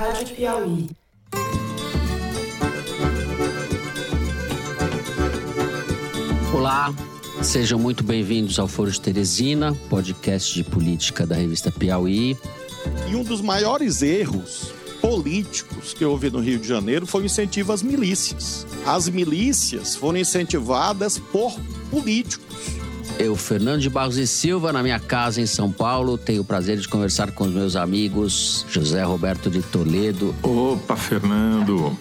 Rádio Piauí. Olá, sejam muito bem-vindos ao Foro de Teresina, podcast de política da revista Piauí. E um dos maiores erros políticos que houve no Rio de Janeiro foi o incentivo às milícias. As milícias foram incentivadas por políticos. Eu, Fernando de Barros e Silva, na minha casa em São Paulo, tenho o prazer de conversar com os meus amigos José Roberto de Toledo. Opa, Fernando!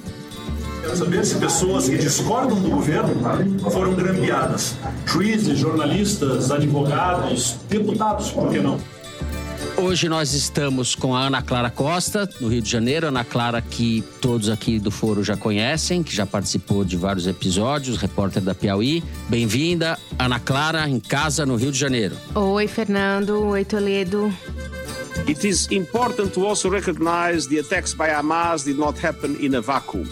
Quero saber se pessoas que discordam do governo foram grampeadas. Juízes, jornalistas, advogados, deputados, por que não? Hoje nós estamos com a Ana Clara Costa, no Rio de Janeiro. Ana Clara, que todos aqui do Foro já conhecem, que já participou de vários episódios, repórter da Piauí. Bem-vinda, Ana Clara, em casa, no Rio de Janeiro. Oi, Fernando. Oi, Toledo. It is important to also recognize the attacks by Hamas did not happen in a vacuum.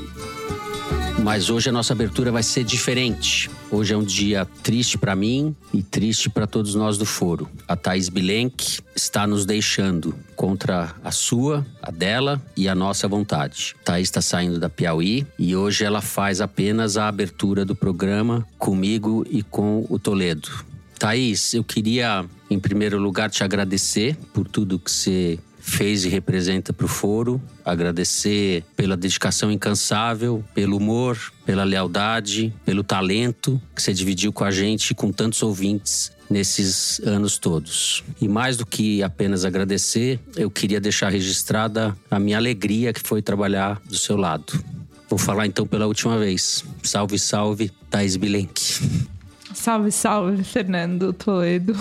Mas hoje a nossa abertura vai ser diferente. Hoje é um dia triste para mim e triste para todos nós do foro. A Thaís Bilenque está nos deixando contra a sua, a dela e a nossa vontade. Thaís está saindo da Piauí e hoje ela faz apenas a abertura do programa comigo e com o Toledo. Thaís, eu queria, em primeiro lugar, te agradecer por tudo que você fez e representa para o foro. Agradecer pela dedicação incansável, pelo humor, pela lealdade, pelo talento que você dividiu com a gente, com tantos ouvintes nesses anos todos. E mais do que apenas agradecer, eu queria deixar registrada a minha alegria que foi trabalhar do seu lado. Vou falar então pela última vez. Salve, salve, Thais Bilenque. Salve, salve, Fernando Toledo.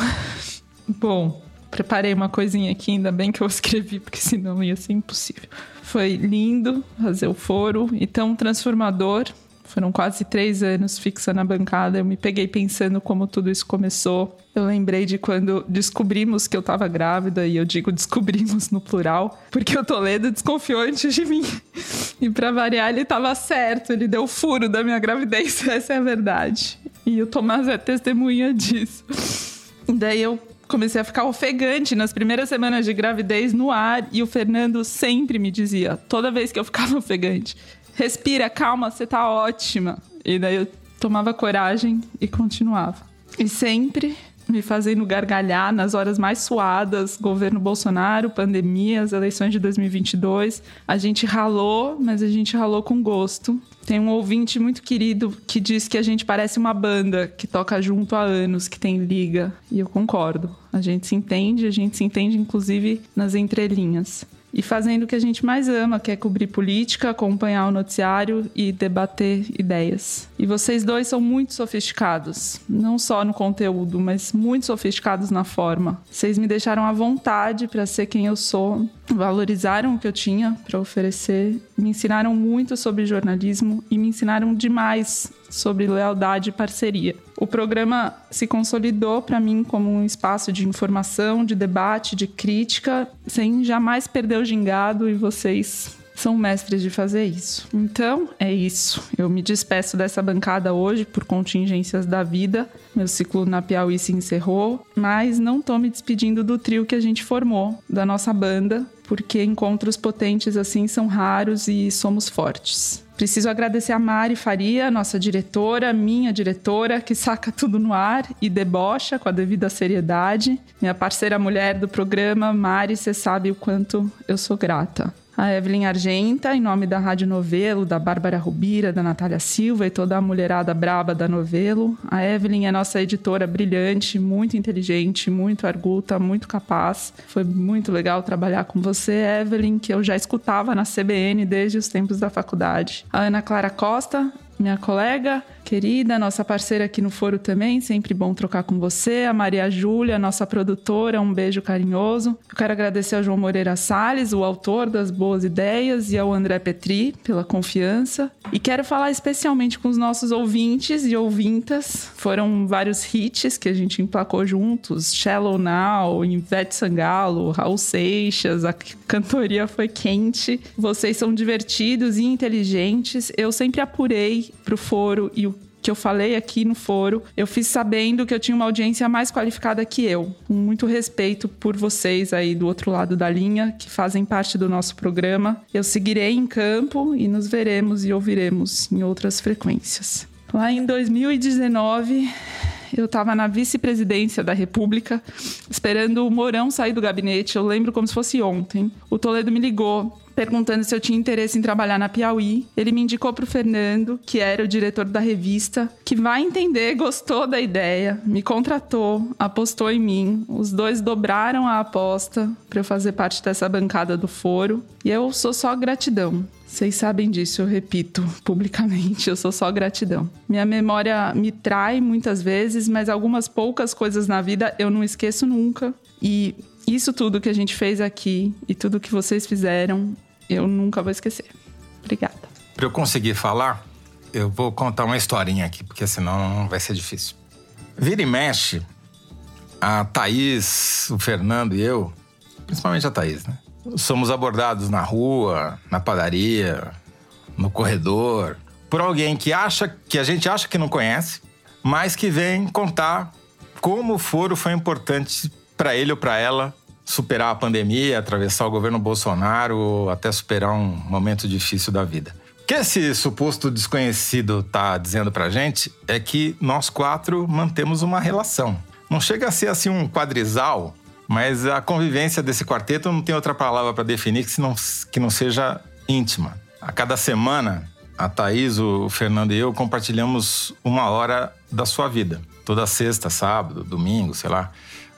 Bom, preparei uma coisinha aqui, ainda bem que eu escrevi, porque senão ia ser impossível. Foi lindo fazer o foro e tão transformador. Foram quase três anos fixa na bancada. Eu me peguei pensando como tudo isso começou. Eu lembrei de quando descobrimos que eu estava grávida, e eu digo descobrimos no plural, porque o Toledo desconfiou antes de mim. E para variar, ele estava certo, ele deu furo da minha gravidez, essa é a verdade. E o Tomás é testemunha disso. Daí eu comecei a ficar ofegante nas primeiras semanas de gravidez no ar e o Fernando sempre me dizia, toda vez que eu ficava ofegante, respira, calma, você tá ótima. E daí eu tomava coragem e continuava. E sempre me fazendo gargalhar nas horas mais suadas, governo Bolsonaro, pandemia, as eleições de 2022. A gente ralou, mas a gente ralou com gosto. Tem um ouvinte muito querido que diz que a gente parece uma banda que toca junto há anos, que tem liga. E eu concordo. A gente se entende, a gente se entende inclusive nas entrelinhas e fazendo o que a gente mais ama, que é cobrir política, acompanhar o noticiário e debater ideias. E vocês dois são muito sofisticados, não só no conteúdo, mas muito sofisticados na forma. Vocês me deixaram à vontade para ser quem eu sou, valorizaram o que eu tinha para oferecer, me ensinaram muito sobre jornalismo e me ensinaram demais sobre lealdade e parceria. O programa se consolidou para mim como um espaço de informação, de debate, de crítica, sem jamais perder o gingado e vocês são mestres de fazer isso. Então, é isso. Eu me despeço dessa bancada hoje por contingências da vida. Meu ciclo na Piauí se encerrou, mas não tô me despedindo do trio que a gente formou, da nossa banda, porque encontros potentes assim são raros e somos fortes. Preciso agradecer a Mari Faria, nossa diretora, minha diretora, que saca tudo no ar e debocha com a devida seriedade. Minha parceira mulher do programa, Mari, você sabe o quanto eu sou grata a Evelyn Argenta, em nome da Rádio Novelo, da Bárbara Rubira, da Natália Silva e toda a mulherada braba da Novelo. A Evelyn é nossa editora brilhante, muito inteligente, muito arguta, muito capaz. Foi muito legal trabalhar com você, Evelyn, que eu já escutava na CBN desde os tempos da faculdade. A Ana Clara Costa, minha colega querida, nossa parceira aqui no foro também, sempre bom trocar com você, a Maria Júlia, nossa produtora, um beijo carinhoso. Eu quero agradecer ao João Moreira Salles, o autor das boas ideias, e ao André Petri pela confiança. E quero falar especialmente com os nossos ouvintes e ouvintas. Foram vários hits que a gente emplacou juntos, Shallow Now, Ivete Sangalo, Raul Seixas, a cantoria foi quente. Vocês são divertidos e inteligentes. Eu sempre apurei pro foro e o que eu falei aqui no foro, eu fiz sabendo que eu tinha uma audiência mais qualificada que eu. Com muito respeito por vocês aí do outro lado da linha, que fazem parte do nosso programa. Eu seguirei em campo e nos veremos e ouviremos em outras frequências. Lá em 2019, eu estava na vice-presidência da República, esperando o Mourão sair do gabinete. Eu lembro como se fosse ontem. O Toledo me ligou perguntando se eu tinha interesse em trabalhar na Piauí. Ele me indicou para o Fernando, que era o diretor da revista, que vai entender, gostou da ideia, me contratou, apostou em mim. Os dois dobraram a aposta para eu fazer parte dessa bancada do foro. E eu sou só gratidão. Vocês sabem disso, eu repito publicamente, eu sou só gratidão. Minha memória me trai muitas vezes, mas algumas poucas coisas na vida eu não esqueço nunca. E isso tudo que a gente fez aqui e tudo que vocês fizeram, eu nunca vou esquecer. Obrigada. Para eu conseguir falar, eu vou contar uma historinha aqui, porque senão vai ser difícil. Vira e mexe, a Thaís, o Fernando e eu, principalmente a Thaís, né? Somos abordados na rua, na padaria, no corredor, por alguém que acha que a gente acha que não conhece, mas que vem contar como o foro foi importante para ele ou para ela superar a pandemia, atravessar o governo Bolsonaro, até superar um momento difícil da vida. O que esse suposto desconhecido está dizendo para a gente é que nós quatro mantemos uma relação. Não chega a ser assim um quadrisal, mas a convivência desse quarteto não tem outra palavra para definir que não, que não seja íntima. A cada semana, a Thaís, o Fernando e eu compartilhamos uma hora da sua vida. Toda sexta, sábado, domingo, sei lá.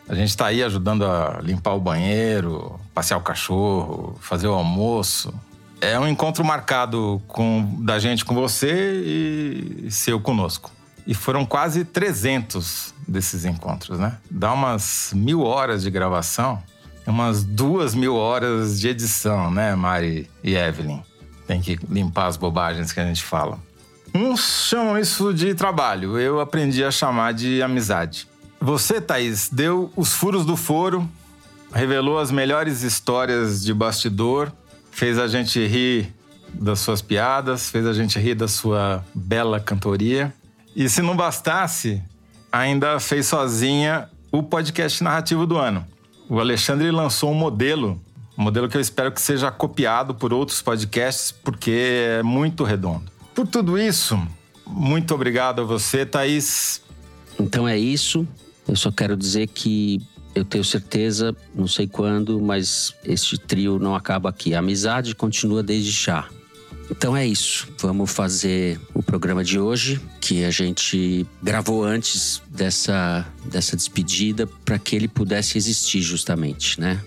A gente está aí ajudando a limpar o banheiro, passear o cachorro, fazer o almoço. É um encontro marcado com, da gente com você e seu conosco. E foram quase 300 desses encontros, né? Dá umas mil horas de gravação, umas duas mil horas de edição, né, Mari e Evelyn? Tem que limpar as bobagens que a gente fala. Uns chamam isso de trabalho, eu aprendi a chamar de amizade. Você, Thaís, deu os furos do foro, revelou as melhores histórias de bastidor, fez a gente rir das suas piadas, fez a gente rir da sua bela cantoria. E se não bastasse, ainda fez sozinha o podcast narrativo do ano. O Alexandre lançou um modelo, um modelo que eu espero que seja copiado por outros podcasts, porque é muito redondo. Por tudo isso, muito obrigado a você, Thaís. Então é isso. Eu só quero dizer que eu tenho certeza, não sei quando, mas este trio não acaba aqui. A amizade continua desde já. Então é isso. Vamos fazer o programa de hoje, que a gente gravou antes dessa, dessa despedida, para que ele pudesse existir, justamente, né?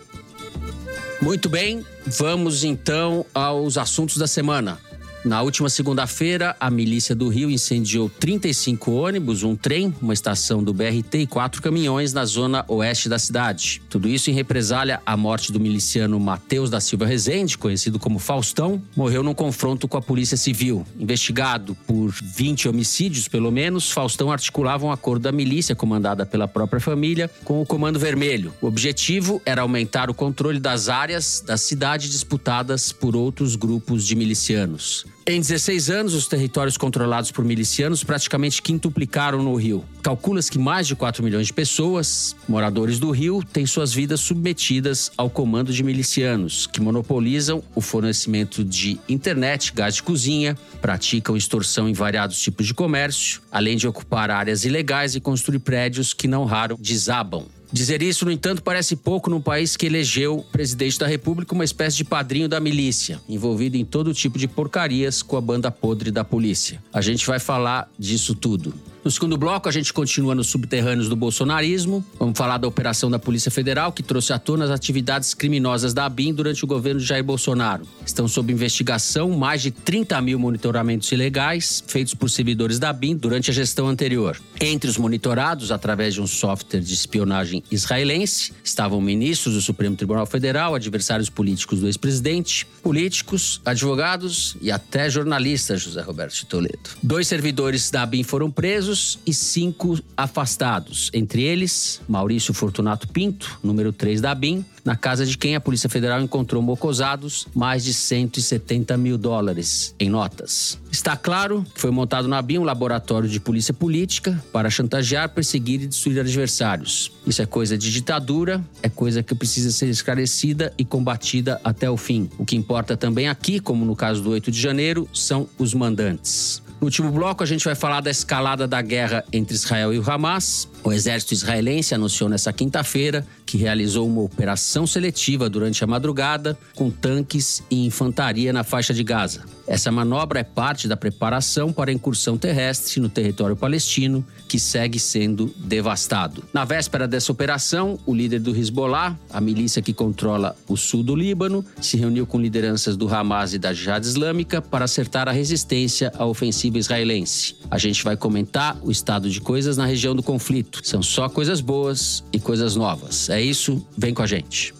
Muito bem, vamos então aos assuntos da semana. Na última segunda-feira, a milícia do Rio incendiou 35 ônibus, um trem, uma estação do BRT e quatro caminhões na zona oeste da cidade. Tudo isso em represália à morte do miliciano Matheus da Silva Rezende, conhecido como Faustão, morreu num confronto com a Polícia Civil. Investigado por 20 homicídios, pelo menos, Faustão articulava um acordo da milícia, comandada pela própria família, com o Comando Vermelho. O objetivo era aumentar o controle das áreas da cidade disputadas por outros grupos de milicianos. Em 16 anos, os territórios controlados por milicianos praticamente quintuplicaram no Rio. Calcula-se que mais de 4 milhões de pessoas, moradores do Rio, têm suas vidas submetidas ao comando de milicianos, que monopolizam o fornecimento de internet, gás de cozinha, praticam extorsão em variados tipos de comércio, além de ocupar áreas ilegais e construir prédios que não raro desabam. Dizer isso, no entanto, parece pouco num país que elegeu o presidente da República uma espécie de padrinho da milícia, envolvido em todo tipo de porcarias com a banda podre da polícia. A gente vai falar disso tudo. No segundo bloco, a gente continua nos subterrâneos do bolsonarismo. Vamos falar da operação da Polícia Federal, que trouxe à tona as atividades criminosas da ABIN durante o governo de Jair Bolsonaro. Estão sob investigação mais de 30 mil monitoramentos ilegais feitos por servidores da ABIN durante a gestão anterior. Entre os monitorados, através de um software de espionagem israelense, estavam ministros do Supremo Tribunal Federal, adversários políticos do ex-presidente, políticos, advogados e até jornalistas, José Roberto de Toledo. Dois servidores da ABIN foram presos presos e cinco afastados. Entre eles, Maurício Fortunato Pinto, número 3 da BIM, na casa de quem a Polícia Federal encontrou mocosados mais de 170 mil dólares em notas. Está claro que foi montado na BIM um laboratório de polícia política para chantagear, perseguir e destruir adversários. Isso é coisa de ditadura, é coisa que precisa ser esclarecida e combatida até o fim. O que importa também aqui, como no caso do 8 de janeiro, são os mandantes. No último bloco, a gente vai falar da escalada da guerra entre Israel e o Hamas. O exército israelense anunciou nessa quinta-feira que realizou uma operação seletiva durante a madrugada com tanques e infantaria na faixa de Gaza. Essa manobra é parte da preparação para a incursão terrestre no território palestino, que segue sendo devastado. Na véspera dessa operação, o líder do Hezbollah, a milícia que controla o sul do Líbano, se reuniu com lideranças do Hamas e da Jihad Islâmica para acertar a resistência à ofensiva israelense. A gente vai comentar o estado de coisas na região do conflito. São só coisas boas e coisas novas. É isso, vem com a gente.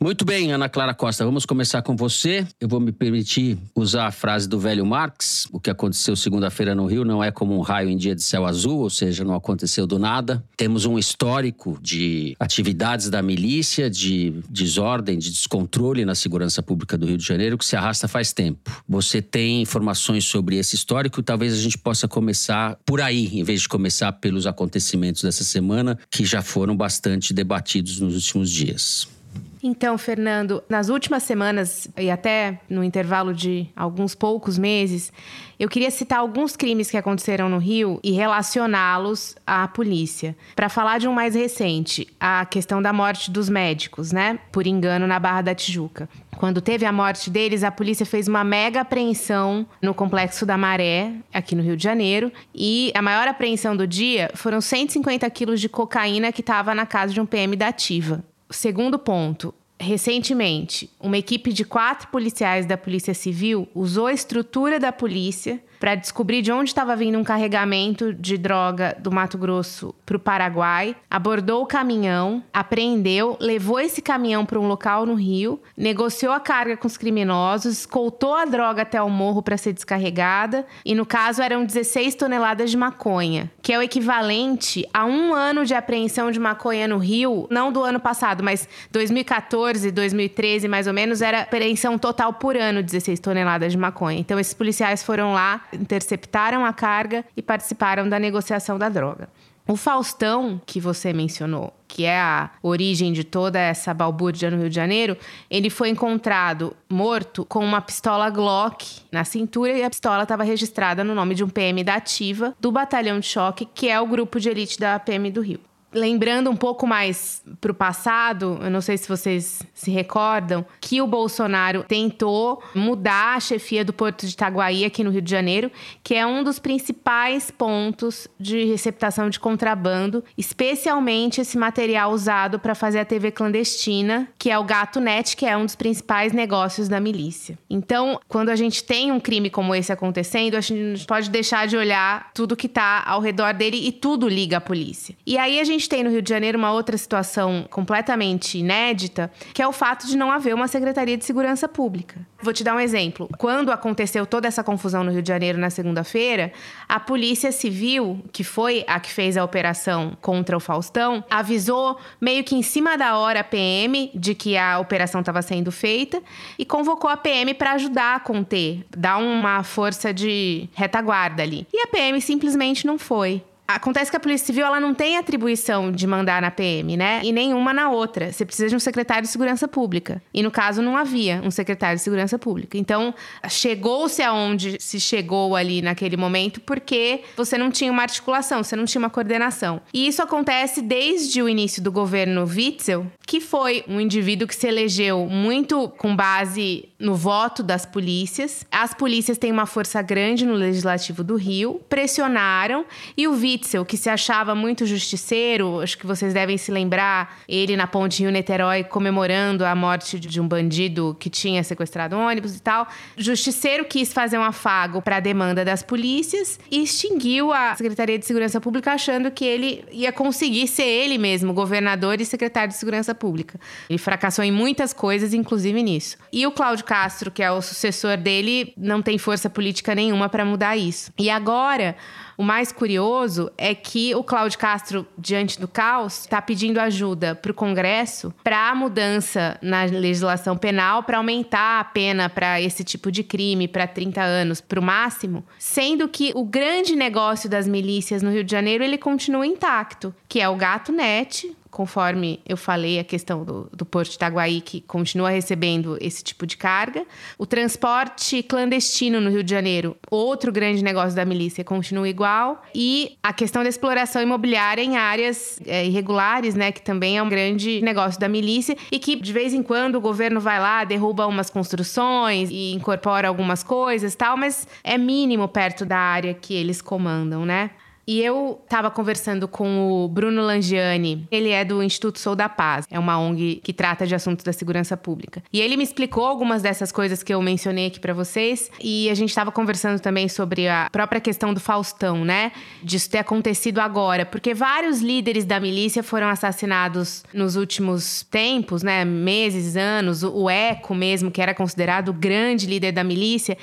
Muito bem, Ana Clara Costa, vamos começar com você. Eu vou me permitir usar a frase do velho Marx: o que aconteceu segunda-feira no Rio não é como um raio em dia de céu azul, ou seja, não aconteceu do nada. Temos um histórico de atividades da milícia, de desordem, de descontrole na segurança pública do Rio de Janeiro que se arrasta faz tempo. Você tem informações sobre esse histórico? Talvez a gente possa começar por aí, em vez de começar pelos acontecimentos dessa semana, que já foram bastante debatidos nos últimos dias. Então, Fernando, nas últimas semanas e até no intervalo de alguns poucos meses, eu queria citar alguns crimes que aconteceram no Rio e relacioná-los à polícia. Para falar de um mais recente, a questão da morte dos médicos, né? Por engano na Barra da Tijuca. Quando teve a morte deles, a polícia fez uma mega apreensão no Complexo da Maré, aqui no Rio de Janeiro. E a maior apreensão do dia foram 150 quilos de cocaína que estava na casa de um PM da Ativa. Segundo ponto, recentemente, uma equipe de quatro policiais da Polícia Civil usou a estrutura da polícia para descobrir de onde estava vindo um carregamento de droga do Mato Grosso para o Paraguai, abordou o caminhão, apreendeu, levou esse caminhão para um local no Rio, negociou a carga com os criminosos, escoltou a droga até o morro para ser descarregada e, no caso, eram 16 toneladas de maconha, que é o equivalente a um ano de apreensão de maconha no Rio, não do ano passado, mas 2014, 2013 mais ou menos, era apreensão total por ano, 16 toneladas de maconha. Então, esses policiais foram lá interceptaram a carga e participaram da negociação da droga. O Faustão, que você mencionou, que é a origem de toda essa balbúrdia no Rio de Janeiro, ele foi encontrado morto com uma pistola Glock na cintura e a pistola estava registrada no nome de um PM da Ativa do Batalhão de Choque, que é o grupo de elite da PM do Rio. Lembrando um pouco mais para o passado, eu não sei se vocês se recordam, que o Bolsonaro tentou mudar a chefia do Porto de Itaguaí aqui no Rio de Janeiro, que é um dos principais pontos de receptação de contrabando, especialmente esse material usado para fazer a TV clandestina, que é o Gato Net, que é um dos principais negócios da milícia. Então, quando a gente tem um crime como esse acontecendo, a gente pode deixar de olhar tudo que está ao redor dele e tudo liga à polícia. E aí a gente gente tem no Rio de Janeiro uma outra situação completamente inédita, que é o fato de não haver uma Secretaria de Segurança Pública. Vou te dar um exemplo. Quando aconteceu toda essa confusão no Rio de Janeiro na segunda-feira, a Polícia Civil, que foi a que fez a operação contra o Faustão, avisou meio que em cima da hora a PM de que a operação estava sendo feita e convocou a PM para ajudar a conter, dar uma força de retaguarda ali. E a PM simplesmente não foi. Acontece que a Polícia Civil ela não tem atribuição de mandar na PM, né? E nenhuma na outra. Você precisa de um secretário de segurança pública. E no caso não havia um secretário de segurança pública. Então, chegou-se aonde se chegou ali naquele momento porque você não tinha uma articulação, você não tinha uma coordenação. E isso acontece desde o início do governo Witzel, que foi um indivíduo que se elegeu muito com base no voto das polícias. As polícias têm uma força grande no legislativo do Rio, pressionaram e o Witzel Witzel, que se achava muito justiceiro, acho que vocês devem se lembrar, ele na ponte Rio-Niterói comemorando a morte de um bandido que tinha sequestrado ônibus e tal. Justiceiro quis fazer um afago para a demanda das polícias e extinguiu a Secretaria de Segurança Pública achando que ele ia conseguir ser ele mesmo, governador e secretário de Segurança Pública. Ele fracassou em muitas coisas, inclusive nisso. E o Cláudio Castro, que é o sucessor dele, não tem força política nenhuma para mudar isso. E agora, o mais curioso é que o Cláudio Castro, diante do caos, está pedindo ajuda para o Congresso para a mudança na legislação penal para aumentar a pena para esse tipo de crime para 30 anos para o máximo, sendo que o grande negócio das milícias no Rio de Janeiro ele continua intacto, que é o gato net, conforme eu falei, a questão do, do Porto de Itaguaí, que continua recebendo esse tipo de carga. O transporte clandestino no Rio de Janeiro, outro grande negócio da milícia, continua igual. E a questão da exploração imobiliária em áreas é, irregulares, né, que também é um grande negócio da milícia e que de vez em quando o governo vai lá, derruba umas construções e incorpora algumas coisas tal, mas é mínimo perto da área que eles comandam, né? E eu estava conversando com o Bruno Langiani. Ele é do Instituto Sou da Paz. É uma ONG que trata de assuntos da segurança pública. E ele me explicou algumas dessas coisas que eu mencionei aqui para vocês. E a gente estava conversando também sobre a própria questão do Faustão, né? Disso ter acontecido agora. Porque vários líderes da milícia foram assassinados nos últimos tempos, né? Meses, anos. O Eco mesmo, que era considerado o grande líder da milícia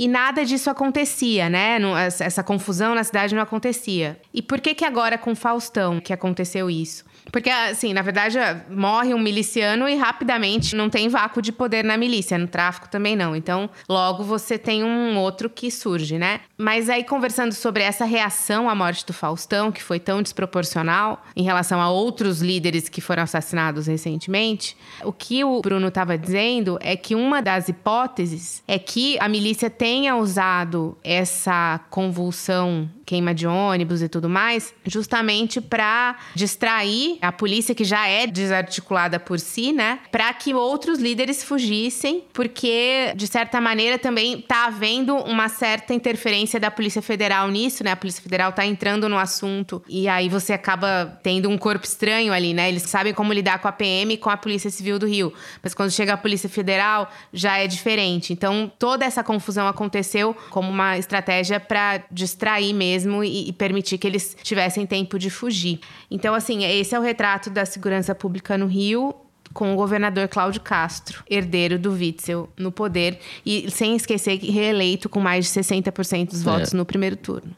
e nada disso acontecia, né? Essa confusão na cidade não acontecia. E por que que agora com Faustão que aconteceu isso? Porque, assim, na verdade, morre um miliciano e rapidamente não tem vácuo de poder na milícia, no tráfico também não. Então, logo você tem um outro que surge, né? Mas aí, conversando sobre essa reação à morte do Faustão, que foi tão desproporcional em relação a outros líderes que foram assassinados recentemente, o que o Bruno estava dizendo é que uma das hipóteses é que a milícia tenha usado essa convulsão, queima de ônibus e tudo mais, justamente para distrair a polícia que já é desarticulada por si, né? Para que outros líderes fugissem, porque de certa maneira também tá havendo uma certa interferência da Polícia Federal nisso, né? A Polícia Federal tá entrando no assunto e aí você acaba tendo um corpo estranho ali, né? Eles sabem como lidar com a PM e com a Polícia Civil do Rio, mas quando chega a Polícia Federal já é diferente. Então toda essa confusão aconteceu como uma estratégia para distrair mesmo e, e permitir que eles tivessem tempo de fugir. Então assim, esse é o retrato da segurança pública no Rio com o governador Cláudio Castro, herdeiro do Witzel, no poder e sem esquecer que reeleito com mais de 60% dos votos é. no primeiro turno.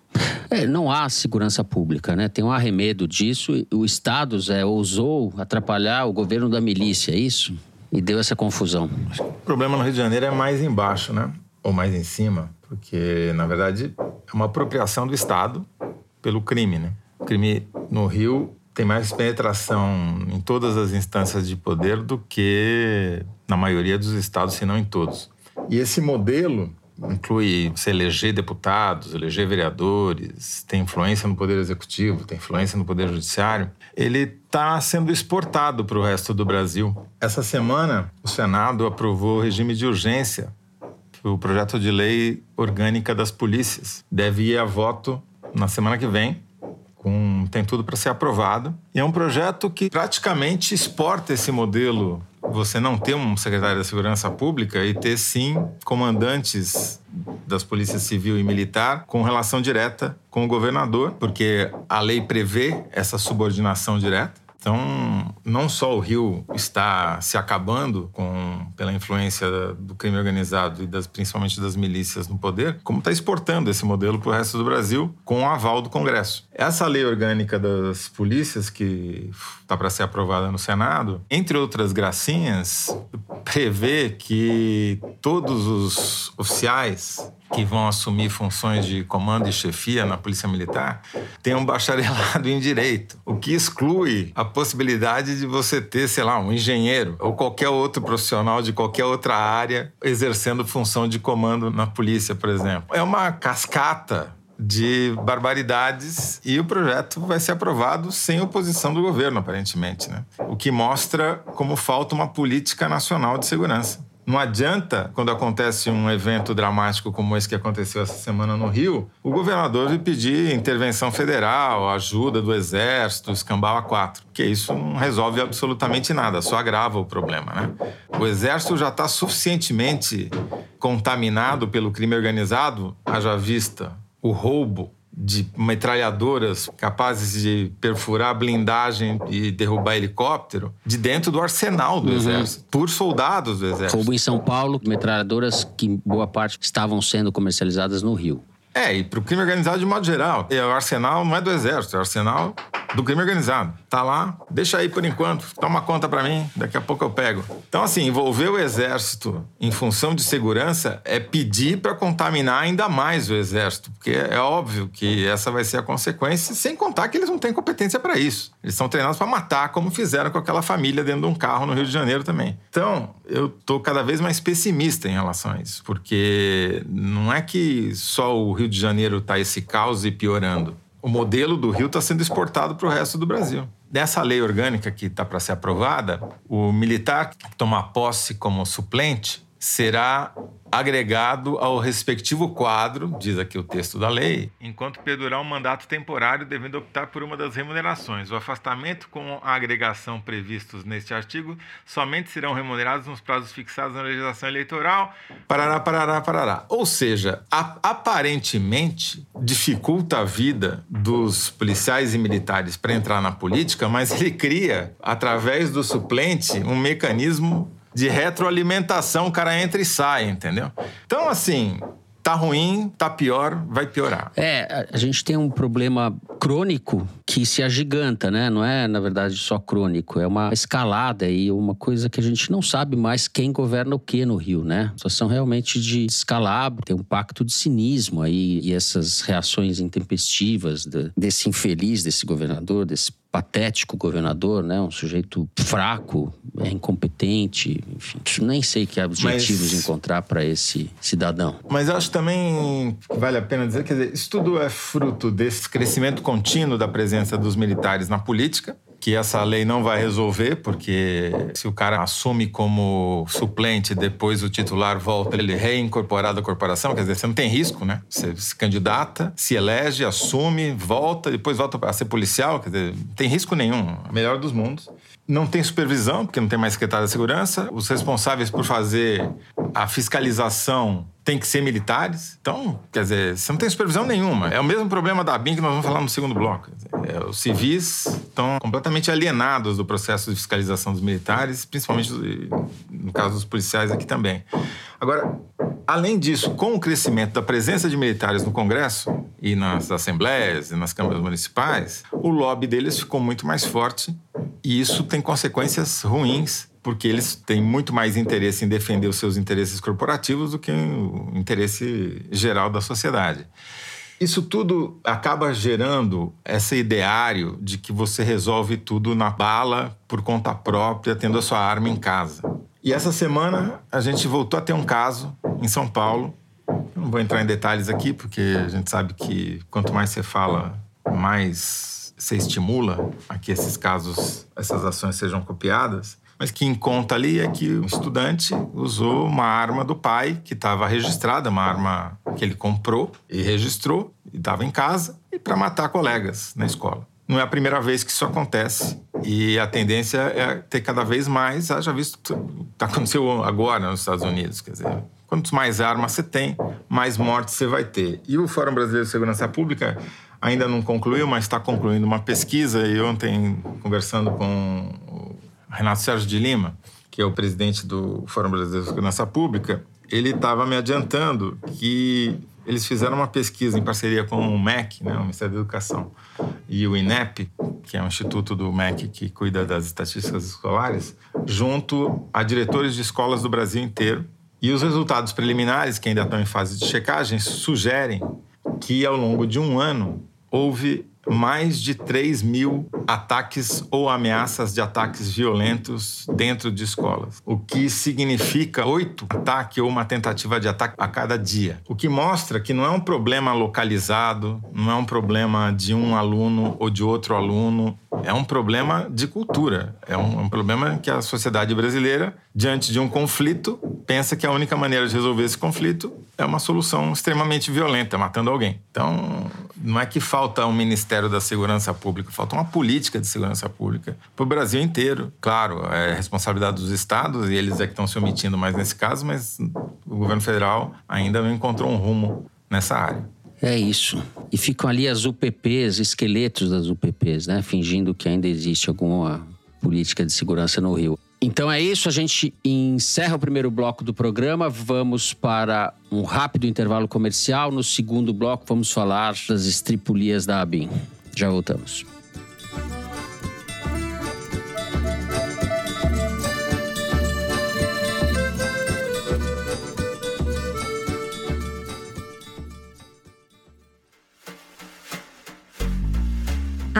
É, não há segurança pública, né? Tem um arremedo disso. O Estado, Zé, ousou atrapalhar o governo da milícia, é isso? E deu essa confusão. O problema no Rio de Janeiro é mais embaixo, né? Ou mais em cima, porque, na verdade, é uma apropriação do Estado pelo crime, né? O crime no Rio tem mais penetração em todas as instâncias de poder do que na maioria dos estados, se não em todos. E esse modelo inclui se eleger deputados, eleger vereadores, tem influência no poder executivo, tem influência no poder judiciário, ele está sendo exportado para o resto do Brasil. Essa semana, o Senado aprovou o regime de urgência, o projeto de lei orgânica das polícias. Deve ir a voto na semana que vem com, tem tudo para ser aprovado. E é um projeto que praticamente exporta esse modelo. Você não ter um secretário da Segurança Pública e ter, sim, comandantes das polícias civil e militar com relação direta com o governador, porque a lei prevê essa subordinação direta. Então, não só o Rio está se acabando com, pela influência do crime organizado e das, principalmente das milícias no poder, como está exportando esse modelo para o resto do Brasil com o aval do Congresso. Essa lei orgânica das polícias, que está para ser aprovada no Senado, entre outras gracinhas, prevê que todos os oficiais que vão assumir funções de comando e chefia na Polícia Militar têm um bacharelado em Direito, o que exclui a possibilidade de você ter, sei lá, um engenheiro ou qualquer outro profissional de qualquer outra área exercendo função de comando na polícia, por exemplo. É uma cascata de barbaridades e o projeto vai ser aprovado sem oposição do governo, aparentemente, né? O que mostra como falta uma política nacional de segurança. Não adianta, quando acontece um evento dramático como esse que aconteceu essa semana no Rio, o governador pedir intervenção federal, ajuda do Exército, escambau a quatro. Porque isso não resolve absolutamente nada, só agrava o problema, né? O Exército já está suficientemente contaminado pelo crime organizado, haja vista o roubo de metralhadoras capazes de perfurar blindagem e derrubar helicóptero de dentro do arsenal do uhum. exército, por soldados do exército. Roubo em São Paulo, metralhadoras que boa parte estavam sendo comercializadas no Rio. É, e para o crime organizado de modo geral. O arsenal não é do exército, é o arsenal do crime organizado. Tá lá, deixa aí por enquanto, toma conta para mim, daqui a pouco eu pego. Então, assim, envolver o exército em função de segurança é pedir para contaminar ainda mais o exército, porque é óbvio que essa vai ser a consequência, sem contar que eles não têm competência para isso. Eles são treinados para matar, como fizeram com aquela família dentro de um carro no Rio de Janeiro também. Então, eu tô cada vez mais pessimista em relação a isso, porque não é que só o Rio de Janeiro está esse caos e piorando o modelo do Rio está sendo exportado para o resto do Brasil. Nessa lei orgânica que está para ser aprovada, o militar que tomar posse como suplente será agregado ao respectivo quadro, diz aqui o texto da lei, enquanto perdurar um mandato temporário, devendo optar por uma das remunerações. O afastamento com a agregação previstos neste artigo somente serão remunerados nos prazos fixados na legislação eleitoral. Parará, parará, parará. Ou seja, a, aparentemente dificulta a vida dos policiais e militares para entrar na política, mas ele cria, através do suplente, um mecanismo de retroalimentação, o cara entra e sai, entendeu? Então, assim, tá ruim, tá pior, vai piorar. É, a gente tem um problema crônico que se agiganta, né? Não é, na verdade, só crônico, é uma escalada e uma coisa que a gente não sabe mais quem governa o que no Rio, né? São realmente de escalabro, tem um pacto de cinismo aí e essas reações intempestivas desse infeliz, desse governador, desse patético governador, né? Um sujeito fraco, é incompetente, enfim. Nem sei que objetivos Mas... encontrar para esse cidadão. Mas eu acho também que vale a pena dizer, quer dizer, isso tudo é fruto desse crescimento contínuo da presença dos militares na política que essa lei não vai resolver, porque se o cara assume como suplente, depois o titular volta, ele é reincorporado à corporação, quer dizer, você não tem risco, né? Você se candidata, se elege, assume, volta, depois volta a ser policial, quer dizer, não tem risco nenhum. Melhor dos mundos. Não tem supervisão, porque não tem mais secretário da segurança. Os responsáveis por fazer a fiscalização têm que ser militares. Então, quer dizer, você não tem supervisão nenhuma. É o mesmo problema da BIM que nós vamos falar no segundo bloco. É, os civis estão completamente alienados do processo de fiscalização dos militares, principalmente no caso dos policiais aqui também. Agora, além disso, com o crescimento da presença de militares no Congresso e nas assembleias e nas câmaras municipais, o lobby deles ficou muito mais forte e isso tem consequências ruins, porque eles têm muito mais interesse em defender os seus interesses corporativos do que o interesse geral da sociedade. Isso tudo acaba gerando esse ideário de que você resolve tudo na bala, por conta própria, tendo a sua arma em casa. E essa semana a gente voltou a ter um caso em São Paulo. não vou entrar em detalhes aqui, porque a gente sabe que quanto mais você fala, mais você estimula a que esses casos, essas ações sejam copiadas, mas que conta ali é que o estudante usou uma arma do pai que estava registrada, uma arma que ele comprou e registrou e estava em casa e para matar colegas na escola. Não é a primeira vez que isso acontece e a tendência é ter cada vez mais, já visto que aconteceu agora nos Estados Unidos, quer dizer, quanto mais armas você tem, mais mortes você vai ter. E o Fórum Brasileiro de Segurança Pública ainda não concluiu, mas está concluindo uma pesquisa. E ontem, conversando com o Renato Sérgio de Lima, que é o presidente do Fórum Brasileiro de Segurança Pública, ele estava me adiantando que eles fizeram uma pesquisa em parceria com o MEC, né, o Ministério da Educação, e o INEP, que é um instituto do MEC que cuida das estatísticas escolares, junto a diretores de escolas do Brasil inteiro. E os resultados preliminares, que ainda estão em fase de checagem, sugerem que ao longo de um ano houve mais de 3 mil ataques ou ameaças de ataques violentos dentro de escolas, o que significa oito ataques ou uma tentativa de ataque a cada dia. O que mostra que não é um problema localizado, não é um problema de um aluno ou de outro aluno, é um problema de cultura, é um, um problema que a sociedade brasileira, diante de um conflito, pensa que a única maneira de resolver esse conflito é uma solução extremamente violenta, matando alguém. Então, não é que falta um Ministério da Segurança Pública, falta uma política de segurança pública para o Brasil inteiro. Claro, é responsabilidade dos estados e eles é que estão se omitindo mais nesse caso, mas o governo federal ainda não encontrou um rumo nessa área. É isso. E ficam ali as UPPs, esqueletos das UPPs, né? Fingindo que ainda existe alguma política de segurança no Rio. Então é isso, a gente encerra o primeiro bloco do programa. Vamos para um rápido intervalo comercial. No segundo bloco, vamos falar das estripulias da ABIN. Já voltamos.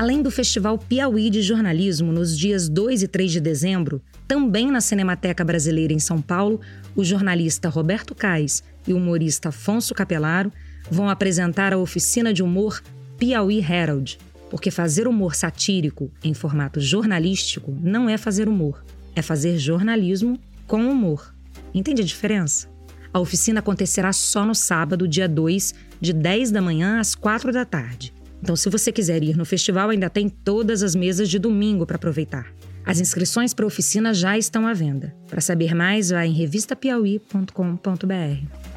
Além do Festival Piauí de Jornalismo nos dias 2 e 3 de dezembro, também na Cinemateca Brasileira em São Paulo, o jornalista Roberto Cais e o humorista Afonso Capelaro vão apresentar a oficina de humor Piauí Herald, porque fazer humor satírico em formato jornalístico não é fazer humor, é fazer jornalismo com humor. Entende a diferença? A oficina acontecerá só no sábado, dia 2, de 10 da manhã às 4 da tarde. Então, se você quiser ir no festival, ainda tem todas as mesas de domingo para aproveitar. As inscrições para a oficina já estão à venda. Para saber mais, vá em revistapiauí.com.br.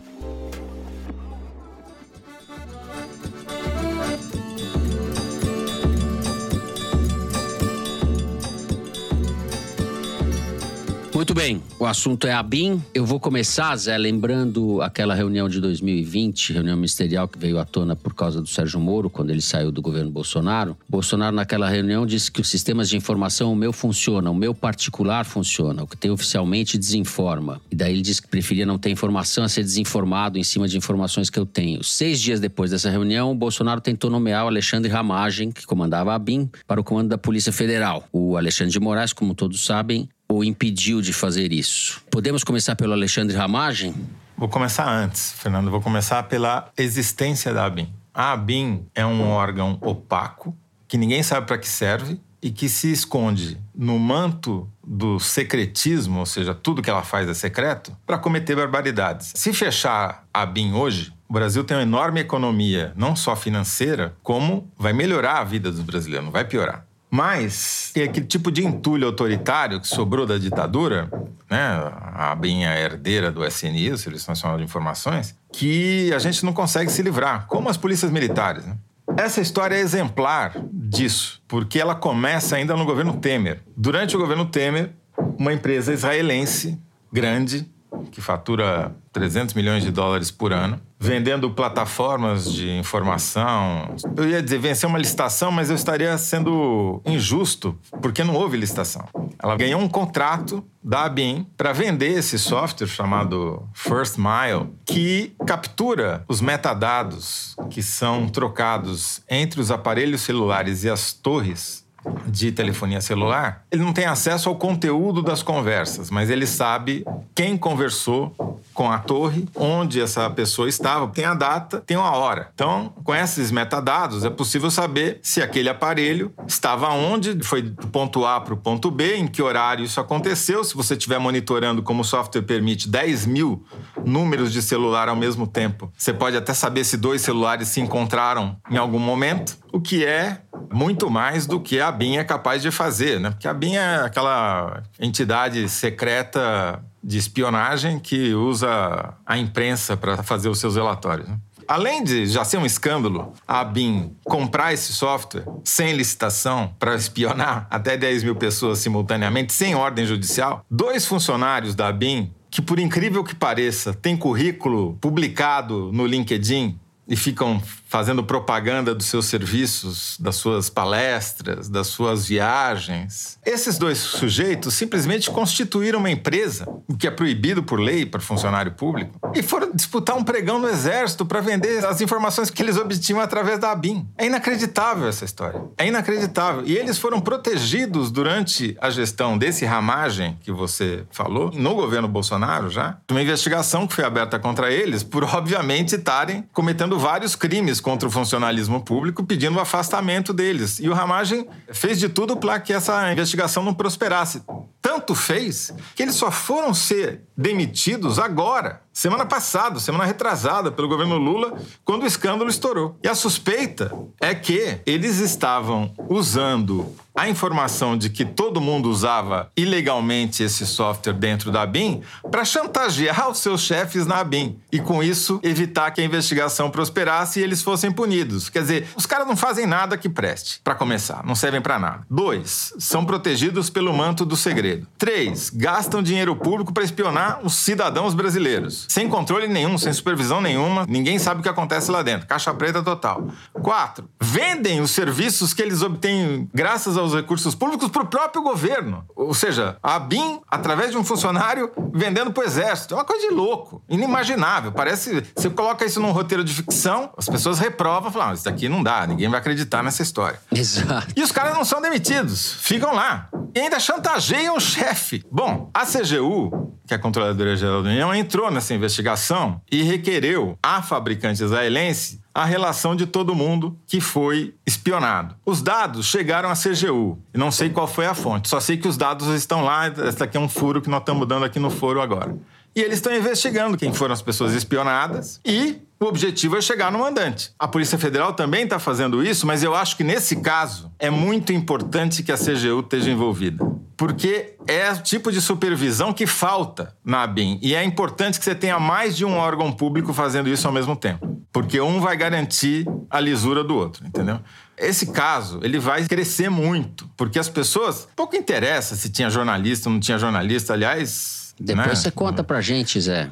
Muito bem, o assunto é a BIM. Eu vou começar, Zé, lembrando aquela reunião de 2020, reunião ministerial que veio à tona por causa do Sérgio Moro, quando ele saiu do governo Bolsonaro. Bolsonaro, naquela reunião, disse que os sistemas de informação, o meu funciona, o meu particular funciona, o que tem oficialmente desinforma. E daí ele disse que preferia não ter informação a ser desinformado em cima de informações que eu tenho. Seis dias depois dessa reunião, o Bolsonaro tentou nomear o Alexandre Ramagem, que comandava a BIM, para o comando da Polícia Federal. O Alexandre de Moraes, como todos sabem, o impediu de fazer isso. Podemos começar pelo Alexandre Ramagem? Vou começar antes, Fernando. Vou começar pela existência da ABIN. A ABIN é um órgão opaco, que ninguém sabe para que serve e que se esconde no manto do secretismo, ou seja, tudo que ela faz é secreto, para cometer barbaridades. Se fechar a ABIN hoje, o Brasil tem uma enorme economia, não só financeira, como vai melhorar a vida dos brasileiros, não vai piorar. Mas aquele tipo de entulho autoritário que sobrou da ditadura, né? a bem a herdeira do SNI, o Serviço Nacional de Informações, que a gente não consegue se livrar, como as polícias militares. Né? Essa história é exemplar disso, porque ela começa ainda no governo Temer. Durante o governo Temer, uma empresa israelense grande, que fatura 300 milhões de dólares por ano, vendendo plataformas de informação. Eu ia dizer, vencer uma licitação, mas eu estaria sendo injusto, porque não houve licitação. Ela ganhou um contrato da ABIN para vender esse software chamado First Mile, que captura os metadados que são trocados entre os aparelhos celulares e as torres de telefonia celular, ele não tem acesso ao conteúdo das conversas, mas ele sabe quem conversou com a torre, onde essa pessoa estava, tem a data, tem uma hora. Então, com esses metadados, é possível saber se aquele aparelho estava onde, foi do ponto A para o ponto B, em que horário isso aconteceu. Se você estiver monitorando como o software permite 10 mil números de celular ao mesmo tempo, você pode até saber se dois celulares se encontraram em algum momento, o que é muito mais do que a BIM é capaz de fazer, né? Porque a BIM é aquela entidade secreta de espionagem que usa a imprensa para fazer os seus relatórios. Né? Além de já ser um escândalo a BIM comprar esse software sem licitação para espionar até 10 mil pessoas simultaneamente, sem ordem judicial, dois funcionários da BIM, que por incrível que pareça, têm currículo publicado no LinkedIn e ficam fazendo propaganda dos seus serviços, das suas palestras, das suas viagens. Esses dois sujeitos simplesmente constituíram uma empresa, o que é proibido por lei para funcionário público, e foram disputar um pregão no exército para vender as informações que eles obtinham através da ABIN. É inacreditável essa história. É inacreditável. E eles foram protegidos durante a gestão desse ramagem que você falou, no governo Bolsonaro já, uma investigação que foi aberta contra eles por, obviamente, estarem cometendo vários crimes contra o funcionalismo público, pedindo o afastamento deles. E o Ramagem fez de tudo para que essa investigação não prosperasse. Tanto fez que eles só foram ser demitidos agora, semana passada, semana retrasada, pelo governo Lula, quando o escândalo estourou. E a suspeita é que eles estavam usando a informação de que todo mundo usava ilegalmente esse software dentro da ABIN para chantagear os seus chefes na ABIN e, com isso, evitar que a investigação prosperasse e eles fossem punidos. Quer dizer, os caras não fazem nada que preste, para começar, não servem para nada. Dois, são protegidos pelo manto do segredo. Três, gastam dinheiro público para espionar os cidadãos brasileiros, sem controle nenhum, sem supervisão nenhuma, ninguém sabe o que acontece lá dentro. Caixa preta total. Quatro, vendem os serviços que eles obtêm graças aos recursos públicos para o próprio governo. Ou seja, a BIM, através de um funcionário, vendendo para o exército. É uma coisa de louco, inimaginável. Parece. Você coloca isso num roteiro de ficção, as pessoas reprovam, falam: ah, isso daqui não dá, ninguém vai acreditar nessa história. Exato. E os caras não são demitidos, ficam lá. E ainda chantageiam o chefe. Bom, a CGU, que é a Controladoria Geral da União, entrou nessa investigação e requereu à fabricante israelense a relação de todo mundo que foi espionado. Os dados chegaram à CGU. Não sei qual foi a fonte, só sei que os dados estão lá. Esse aqui é um furo que nós estamos dando aqui no foro agora. E eles estão investigando quem foram as pessoas espionadas e o objetivo é chegar no mandante. A Polícia Federal também está fazendo isso, mas eu acho que nesse caso é muito importante que a CGU esteja envolvida. Porque é o tipo de supervisão que falta na ABIN. E é importante que você tenha mais de um órgão público fazendo isso ao mesmo tempo. Porque um vai garantir a lisura do outro, entendeu? Esse caso, ele vai crescer muito, porque as pessoas pouco interessa se tinha jornalista ou não tinha jornalista, aliás, Depois né? você conta pra gente, Zé.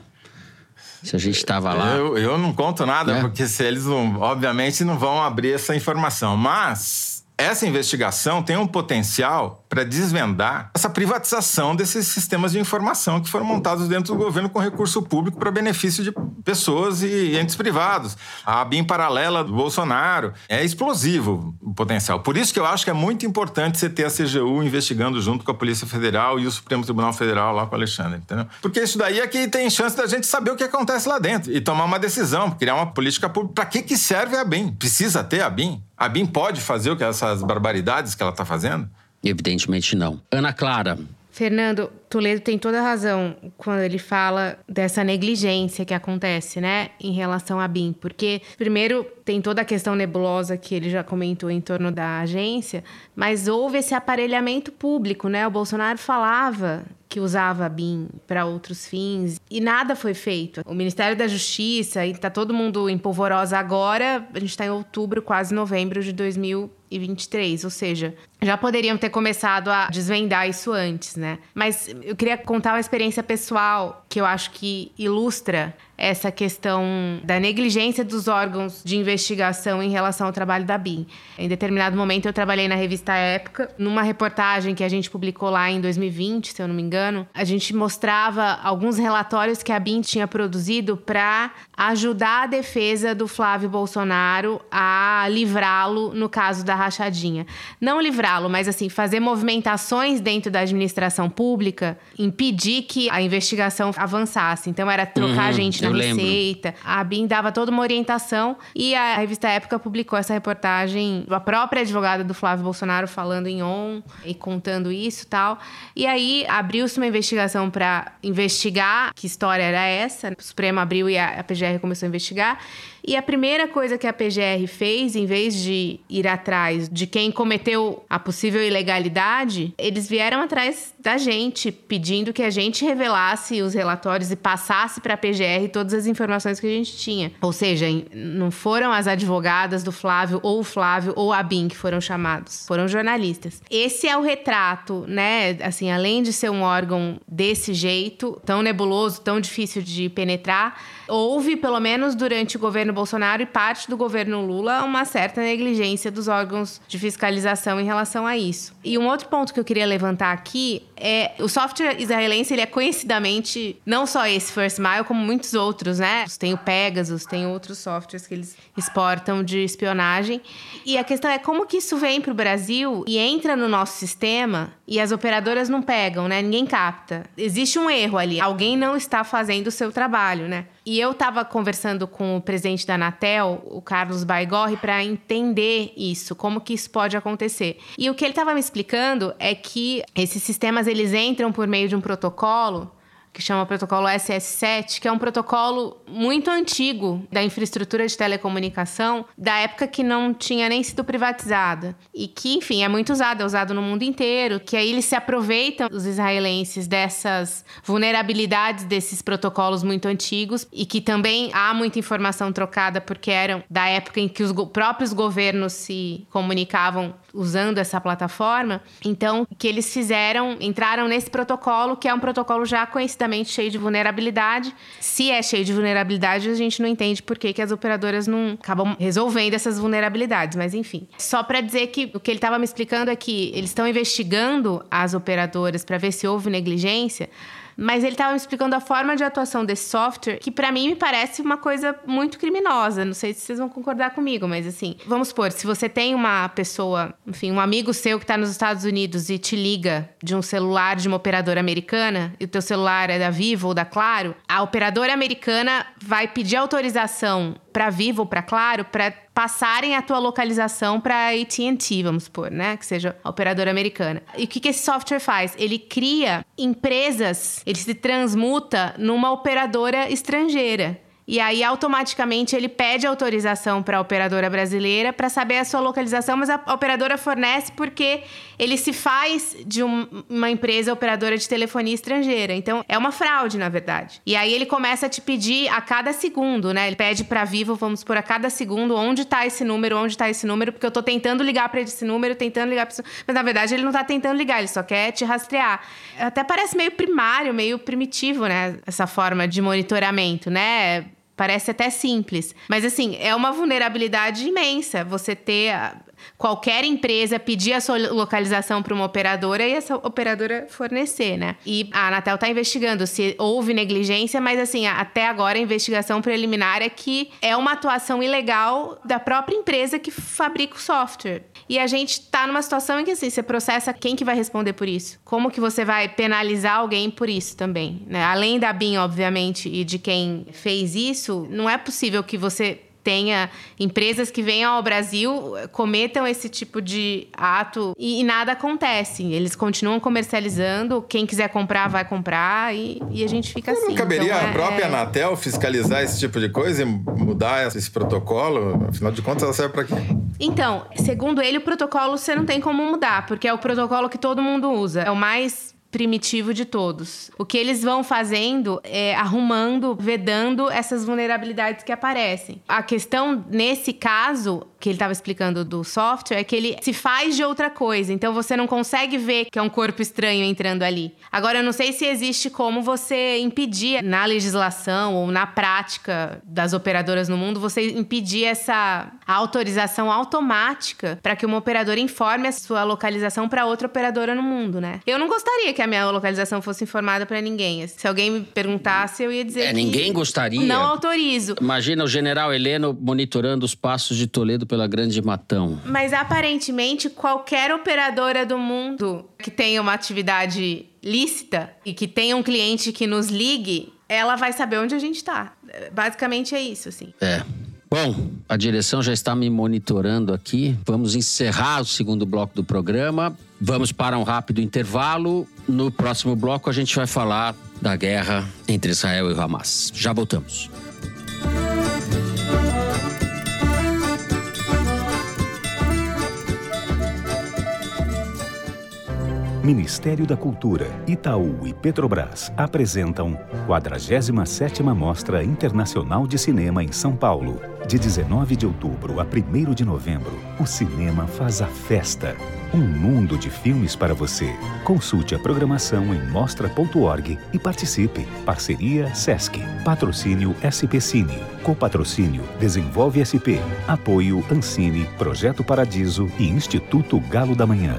Se a gente estava lá. Eu, eu não conto nada, É. porque se eles, não, obviamente, não vão abrir essa informação. Mas essa investigação tem um potencial para desvendar essa privatização desses sistemas de informação que foram montados dentro do governo com recurso público para benefício de pessoas e entes privados. A BIM paralela do Bolsonaro. É explosivo o potencial. Por isso que eu acho que é muito importante você ter a CGU investigando junto com a Polícia Federal e o Supremo Tribunal Federal lá com o Alexandre, entendeu? Porque isso daí é que tem chance da gente saber o que acontece lá dentro e tomar uma decisão, criar uma política pública. Para que, que serve a BIM? Precisa ter a BIM? A BIM pode fazer o que essas barbaridades que ela está fazendo? Evidentemente não. Ana Clara, Fernando, Toledo tem toda a razão quando ele fala dessa negligência que acontece, né, em relação à BIM. Porque, primeiro, tem toda a questão nebulosa que ele já comentou em torno da agência, mas houve esse aparelhamento público, né? O Bolsonaro falava que usava a BIM para outros fins e nada foi feito. O Ministério da Justiça, e tá todo mundo em polvorosa agora, a gente está em outubro, quase novembro de 2023, ou seja, já poderiam ter começado a desvendar isso antes, né? Mas eu queria contar uma experiência pessoal que eu acho que ilustra essa questão da negligência dos órgãos de investigação em relação ao trabalho da BIM. Em determinado momento eu trabalhei na revista Época, numa reportagem que a gente publicou lá em 2020, se eu não me engano, a gente mostrava alguns relatórios que a BIM tinha produzido para ajudar a defesa do Flávio Bolsonaro a livrá-lo no caso da rachadinha. Não livrá-lo, mas assim, fazer movimentações dentro da administração pública, impedir que a investigação avançasse. Então era trocar Uhum, gente eu lembro. receita. A BIM dava toda uma orientação e a revista Época publicou essa reportagem a própria advogada do Flávio Bolsonaro falando em on e contando isso e tal. E aí abriu-se uma investigação para investigar que história era essa. O Supremo abriu e a PGR começou a investigar. E a primeira coisa que a PGR fez, em vez de ir atrás de quem cometeu a possível ilegalidade, eles vieram atrás da gente, pedindo que a gente revelasse os relatórios e passasse para a PGR todas as informações que a gente tinha. Ou seja, não foram as advogadas do Flávio ou o Flávio ou a BIM que foram chamados, foram jornalistas. Esse é o retrato, né? Assim, além de ser um órgão desse jeito, tão nebuloso, tão difícil de penetrar, houve, pelo menos durante o governo Bolsonaro e parte do governo Lula, uma certa negligência dos órgãos de fiscalização em relação a isso. E um outro ponto que eu queria levantar aqui é o software israelense, ele é conhecidamente não só esse First Mile, como muitos outros, né? Tem o Pegasus, tem outros softwares que eles exportam de espionagem. E a questão é como que isso vem para o Brasil e entra no nosso sistema e as operadoras não pegam, né? Ninguém capta. Existe um erro ali. Alguém não está fazendo o seu trabalho, né? E eu estava conversando com o presidente da Anatel, o Carlos Baigorre, para entender isso, como que isso pode acontecer. E o que ele estava me explicando é que esses sistemas eles entram por meio de um protocolo que chama protocolo SS7, que é um protocolo muito antigo da infraestrutura de telecomunicação, da época que não tinha nem sido privatizada. E que, enfim, é muito usado, é usado no mundo inteiro, que aí eles se aproveitam, os israelenses, dessas vulnerabilidades desses protocolos muito antigos e que também há muita informação trocada porque eram da época em que os próprios governos se comunicavam usando essa plataforma. Então, que eles fizeram, entraram nesse protocolo, que é um protocolo já conhecidamente cheio de vulnerabilidade. Se é cheio de vulnerabilidade, a gente não entende por que, que as operadoras não acabam resolvendo essas vulnerabilidades, mas enfim. Só para dizer que o que ele estava me explicando é que eles estão investigando as operadoras para ver se houve negligência mas ele estava me explicando a forma de atuação desse software, que para mim me parece uma coisa muito criminosa. Não sei se vocês vão concordar comigo, mas assim, vamos supor, se você tem uma pessoa, enfim, um amigo seu que está nos Estados Unidos e te liga de um celular de uma operadora americana, e o teu celular é da Vivo ou da Claro, a operadora americana vai pedir autorização para Vivo para Claro para passarem a tua localização para AT&T, vamos supor, né, que seja a operadora americana. E o que, que esse software faz? Ele cria empresas, ele se transmuta numa operadora estrangeira. E aí, automaticamente, ele pede autorização para a operadora brasileira para saber a sua localização, mas a operadora fornece porque ele se faz de um, uma empresa operadora de telefonia estrangeira. Então, é uma fraude, na verdade. E aí, ele começa a te pedir a cada segundo, né? Ele pede para Vivo, vamos por a cada segundo, onde está esse número, onde está esse número, porque eu estou tentando ligar para esse número, tentando ligar para Mas, na verdade, ele não está tentando ligar, ele só quer te rastrear. Até parece meio primário, meio primitivo, né? Essa forma de monitoramento, né? Parece até simples, mas assim, é uma vulnerabilidade imensa você ter qualquer empresa pedir a sua localização para uma operadora e essa operadora fornecer, né? E a Anatel está investigando se houve negligência, mas assim, até agora a investigação preliminar é que é uma atuação ilegal da própria empresa que fabrica o software. E a gente está numa situação em que assim, você processa quem que vai responder por isso? Como que você vai penalizar alguém por isso também? Né? Além da BIM, obviamente, e de quem fez isso, não é possível que você tenha empresas que venham ao Brasil, cometam esse tipo de ato e, e, nada acontece. Eles continuam comercializando, quem quiser comprar vai comprar e, e a gente fica assim. Não caberia então, a própria é... Anatel fiscalizar esse tipo de coisa e mudar esse protocolo? Afinal de contas, ela serve para quê? Então, segundo ele, o protocolo você não tem como mudar, porque é o protocolo que todo mundo usa. É o mais primitivo de todos. O que eles vão fazendo é arrumando, vedando essas vulnerabilidades que aparecem. A questão nesse caso que ele estava explicando do software é que ele se faz de outra coisa, então você não consegue ver que é um corpo estranho entrando ali. Agora eu não sei se existe como você impedir na legislação ou na prática das operadoras no mundo você impedir essa autorização automática para que uma operadora informe a sua localização para outra operadora no mundo, né? Eu não gostaria que a minha localização fosse informada para ninguém. Se alguém me perguntasse, eu ia dizer é, que ninguém gostaria. Não autorizo. Imagina o general Heleno monitorando os passos de Toledo pela Grande Matão. Mas aparentemente qualquer operadora do mundo que tenha uma atividade lícita e que tenha um cliente que nos ligue, ela vai saber onde a gente está. Basicamente é isso, assim. É. Bom, a direção já está me monitorando aqui. Vamos encerrar o segundo bloco do programa. Vamos para um rápido intervalo. No próximo bloco, a gente vai falar da guerra entre Israel e Hamas. Já voltamos. Ministério da Cultura, Itaú e Petrobras apresentam 47ª Mostra Internacional de Cinema em São Paulo. De 19 de outubro a 1 de novembro, o cinema faz a festa. Um mundo de filmes para você. Consulte a programação em mostra.org e participe. Parceria Sesc. Patrocínio SP Cine. Copatrocínio Desenvolve SP. Apoio Ancine, Projeto Paradiso e Instituto Galo da Manhã.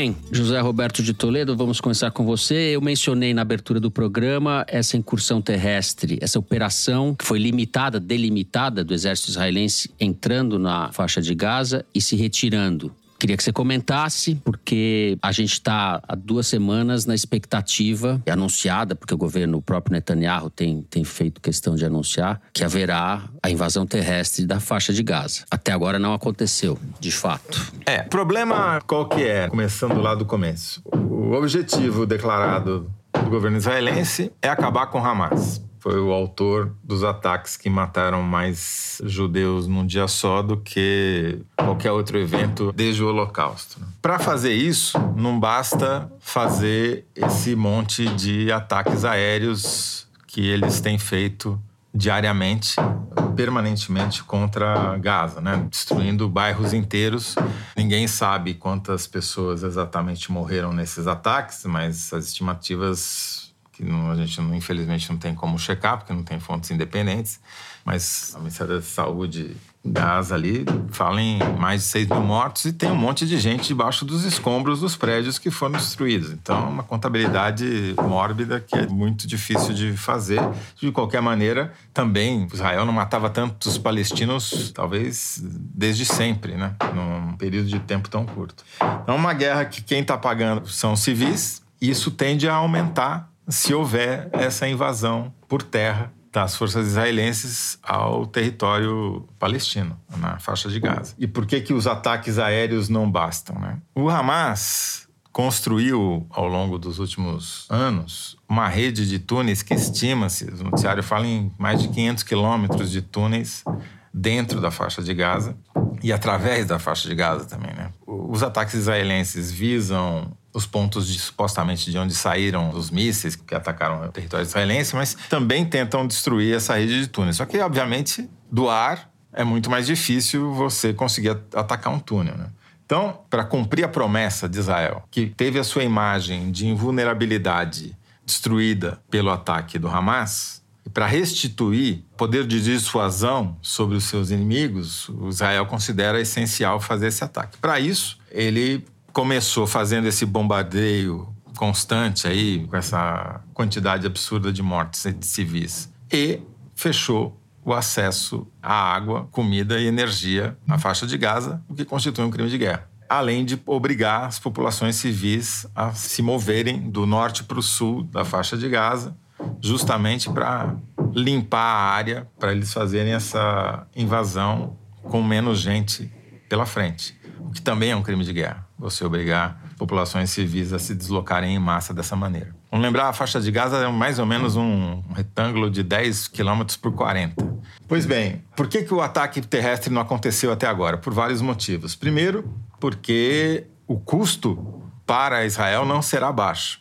Bem, José Roberto de Toledo, vamos começar com você. Eu mencionei na abertura do programa essa incursão terrestre, essa operação que foi limitada, delimitada do exército israelense entrando na faixa de Gaza e se retirando. Queria que você comentasse, porque a gente está há duas semanas na expectativa anunciada, porque o governo, o próprio Netanyahu, tem, tem feito questão de anunciar que haverá a invasão terrestre da faixa de Gaza. Até agora não aconteceu, de fato. É, problema qual que é? Começando lá do começo. O objetivo declarado do governo israelense é acabar com Hamas foi o autor dos ataques que mataram mais judeus num dia só do que qualquer outro evento desde o Holocausto. Né? Para fazer isso, não basta fazer esse monte de ataques aéreos que eles têm feito diariamente, permanentemente contra Gaza, né? destruindo bairros inteiros. Ninguém sabe quantas pessoas exatamente morreram nesses ataques, mas as estimativas que não, a gente não, infelizmente não tem como checar, porque não tem fontes independentes, mas a Ministério da Saúde Gaza ali fala em mais de 6 mil mortos e tem um monte de gente debaixo dos escombros dos prédios que foram destruídos. Então, é uma contabilidade mórbida que é muito difícil de fazer. De qualquer maneira, também Israel não matava tantos palestinos, talvez desde sempre, né? Num período de tempo tão curto. Então, uma guerra que quem está pagando são civis, isso tende a aumentar se houver essa invasão por terra das forças israelenses ao território palestino, na faixa de Gaza. E por que, que os ataques aéreos não bastam? Né? O Hamas construiu, ao longo dos últimos anos, uma rede de túneis que estima-se, o noticiário fala em mais de 500 quilômetros de túneis dentro da faixa de Gaza e através da faixa de Gaza também. Né? Os ataques israelenses visam os pontos de, supostamente de onde saíram os mísseis que atacaram o território israelense, mas também tentam destruir essa rede de túneis. Só que, obviamente, do ar é muito mais difícil você conseguir atacar um túnel. Né? Então, para cumprir a promessa de Israel, que teve a sua imagem de invulnerabilidade destruída pelo ataque do Hamas, e para restituir poder de dissuasão sobre os seus inimigos, Israel considera essencial fazer esse ataque. Para isso, ele começou fazendo esse bombardeio constante aí, com essa quantidade absurda de mortes de civis, e fechou o acesso à água, comida e energia na faixa de Gaza, o que constitui um crime de guerra. Além de obrigar as populações civis a se moverem do norte para o sul da faixa de Gaza, justamente para limpar a área, para eles fazerem essa invasão com menos gente pela frente, o que também é um crime de guerra você obrigar populações civis a se deslocarem em massa dessa maneira. Vamos lembrar, a faixa de Gaza é mais ou menos um retângulo de 10 quilômetros por 40. Pois bem, por que, que o ataque terrestre não aconteceu até agora? Por vários motivos. Primeiro, porque o custo para Israel não será baixo.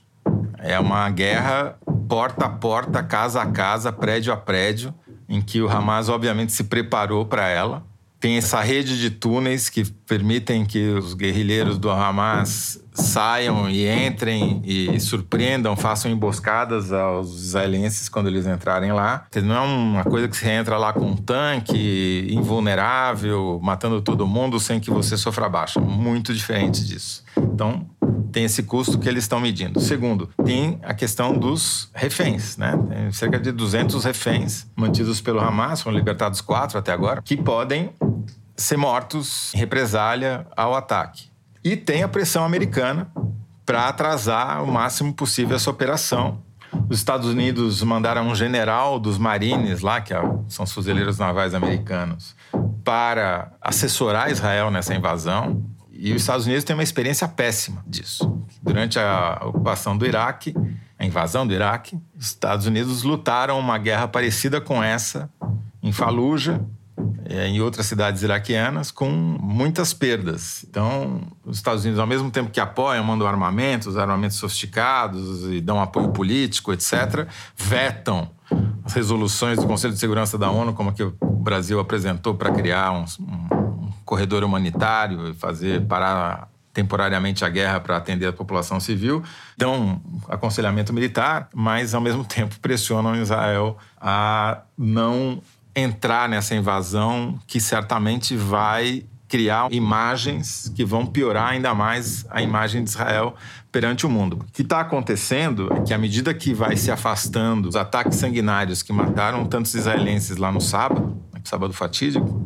É uma guerra porta a porta, casa a casa, prédio a prédio, em que o Hamas obviamente se preparou para ela tem essa rede de túneis que permitem que os guerrilheiros do Hamas saiam e entrem e surpreendam, façam emboscadas aos israelenses quando eles entrarem lá. Não é uma coisa que você entra lá com um tanque invulnerável, matando todo mundo sem que você sofra baixa. Muito diferente disso. Então, tem esse custo que eles estão medindo. Segundo, tem a questão dos reféns, né? Tem cerca de 200 reféns mantidos pelo Hamas, foram libertados quatro até agora, que podem ser mortos em represália ao ataque. E tem a pressão americana para atrasar o máximo possível essa operação. Os Estados Unidos mandaram um general dos Marines lá, que é são os fuzileiros navais americanos, para assessorar Israel nessa invasão. E os Estados Unidos têm uma experiência péssima disso. Durante a ocupação do Iraque, a invasão do Iraque, os Estados Unidos lutaram uma guerra parecida com essa em Fallujah, é, em outras cidades iraquianas com muitas perdas. Então, os Estados Unidos, ao mesmo tempo que apoiam, mandam armamentos, armamentos sofisticados e dão apoio político, etc., vetam as resoluções do Conselho de Segurança da ONU, como a que o Brasil apresentou para criar um, um corredor humanitário e fazer parar temporariamente a guerra para atender a população civil, dão aconselhamento militar, mas ao mesmo tempo pressionam Israel a não entrar nessa invasão que certamente vai criar imagens que vão piorar ainda mais a imagem de Israel perante o mundo. O que está acontecendo é que, à medida que vai se afastando os ataques sanguinários que mataram tantos israelenses lá no sábado, no sábado fatídico,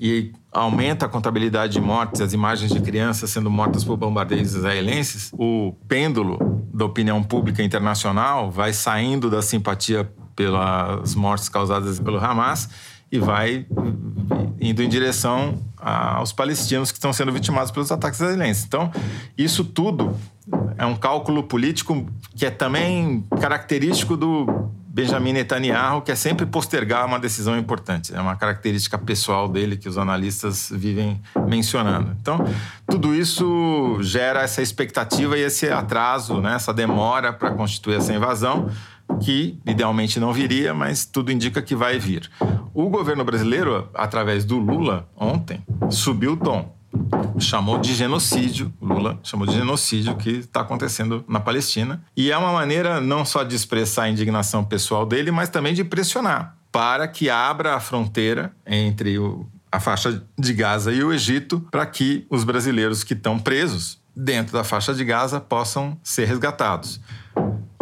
e aumenta a contabilidade de mortes, as imagens de crianças sendo mortas por bombardeios israelenses, o pêndulo da opinião pública internacional vai saindo da simpatia pelas mortes causadas pelo Hamas e vai indo em direção aos palestinos que estão sendo vitimados pelos ataques israelenses. Então, isso tudo é um cálculo político que é também característico do Benjamin Netanyahu, que é sempre postergar uma decisão importante. É uma característica pessoal dele que os analistas vivem mencionando. Então, tudo isso gera essa expectativa e esse atraso, né, essa demora para constituir essa invasão, que idealmente não viria, mas tudo indica que vai vir. O governo brasileiro, através do Lula, ontem, subiu o tom chamou de genocídio, Lula chamou de genocídio que está acontecendo na Palestina. E é uma maneira não só de expressar a indignação pessoal dele, mas também de pressionar para que abra a fronteira entre o, a faixa de Gaza e o Egito para que os brasileiros que estão presos dentro da faixa de Gaza possam ser resgatados.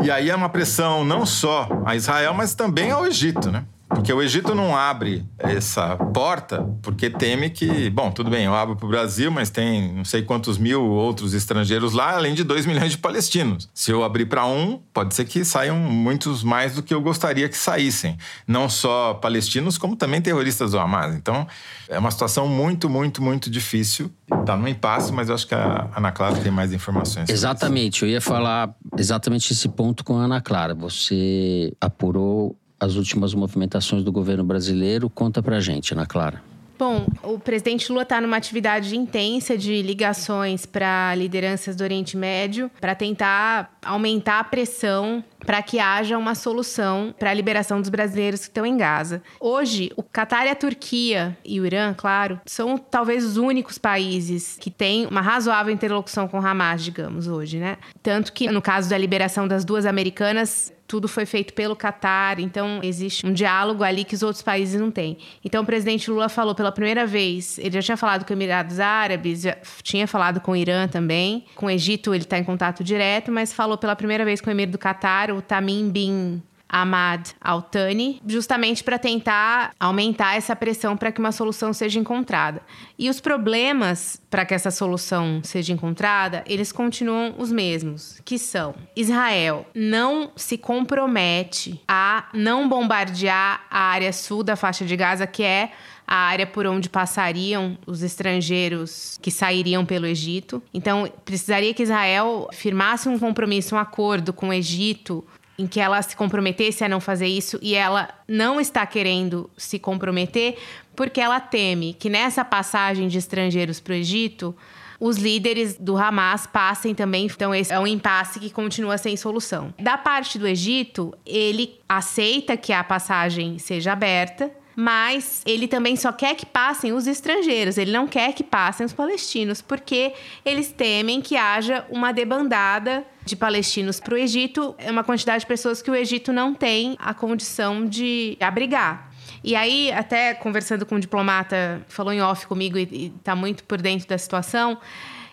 E aí é uma pressão não só a Israel, mas também ao Egito, né? Porque o Egito não abre essa porta porque teme que, bom, tudo bem, eu abro para o Brasil, mas tem não sei quantos mil outros estrangeiros lá, além de 2 milhões de palestinos. Se eu abrir para um, pode ser que saiam muitos mais do que eu gostaria que saíssem. Não só palestinos, como também terroristas do Hamas. Então, é uma situação muito, muito, muito difícil. Está no impasse, mas eu acho que a Ana Clara tem mais informações. Exatamente, eu ia falar exatamente esse ponto com a Ana Clara. Você apurou as últimas movimentações do governo brasileiro. Conta pra gente, Ana Clara. Bom, o presidente Lula está numa atividade intensa de ligações para lideranças do Oriente Médio para tentar aumentar a pressão para que haja uma solução para a liberação dos brasileiros que estão em Gaza. Hoje, o Catar e a Turquia e o Irã, claro, são talvez os únicos países que têm uma razoável interlocução com Hamas, digamos, hoje, né? Tanto que no caso da liberação das duas americanas, tudo foi feito pelo Catar, então existe um diálogo ali que os outros países não têm. Então o presidente Lula falou pela primeira vez, ele já tinha falado com Emirados Árabes, já tinha falado com o Irã também, com o Egito ele está em contato direto, mas falou pela primeira vez com o Emir do Catar, o Tamim bin Ahmad Al-Thani, justamente para tentar aumentar essa pressão para que uma solução seja encontrada. E os problemas para que essa solução seja encontrada, eles continuam os mesmos, que são: Israel não se compromete a não bombardear a área sul da faixa de Gaza, que é a área por onde passariam os estrangeiros que sairiam pelo Egito. Então, precisaria que Israel firmasse um compromisso, um acordo com o Egito em que ela se comprometesse a não fazer isso e ela não está querendo se comprometer porque ela teme que nessa passagem de estrangeiros para o Egito os líderes do Hamas passem também. Então, esse é um impasse que continua sem solução. Da parte do Egito, ele aceita que a passagem seja aberta, mas ele também só quer que passem os estrangeiros, ele não quer que passem os palestinos, porque eles temem que haja uma debandada de palestinos para o Egito, é uma quantidade de pessoas que o Egito não tem a condição de abrigar. E aí, até conversando com um diplomata, falou em off comigo e está muito por dentro da situação,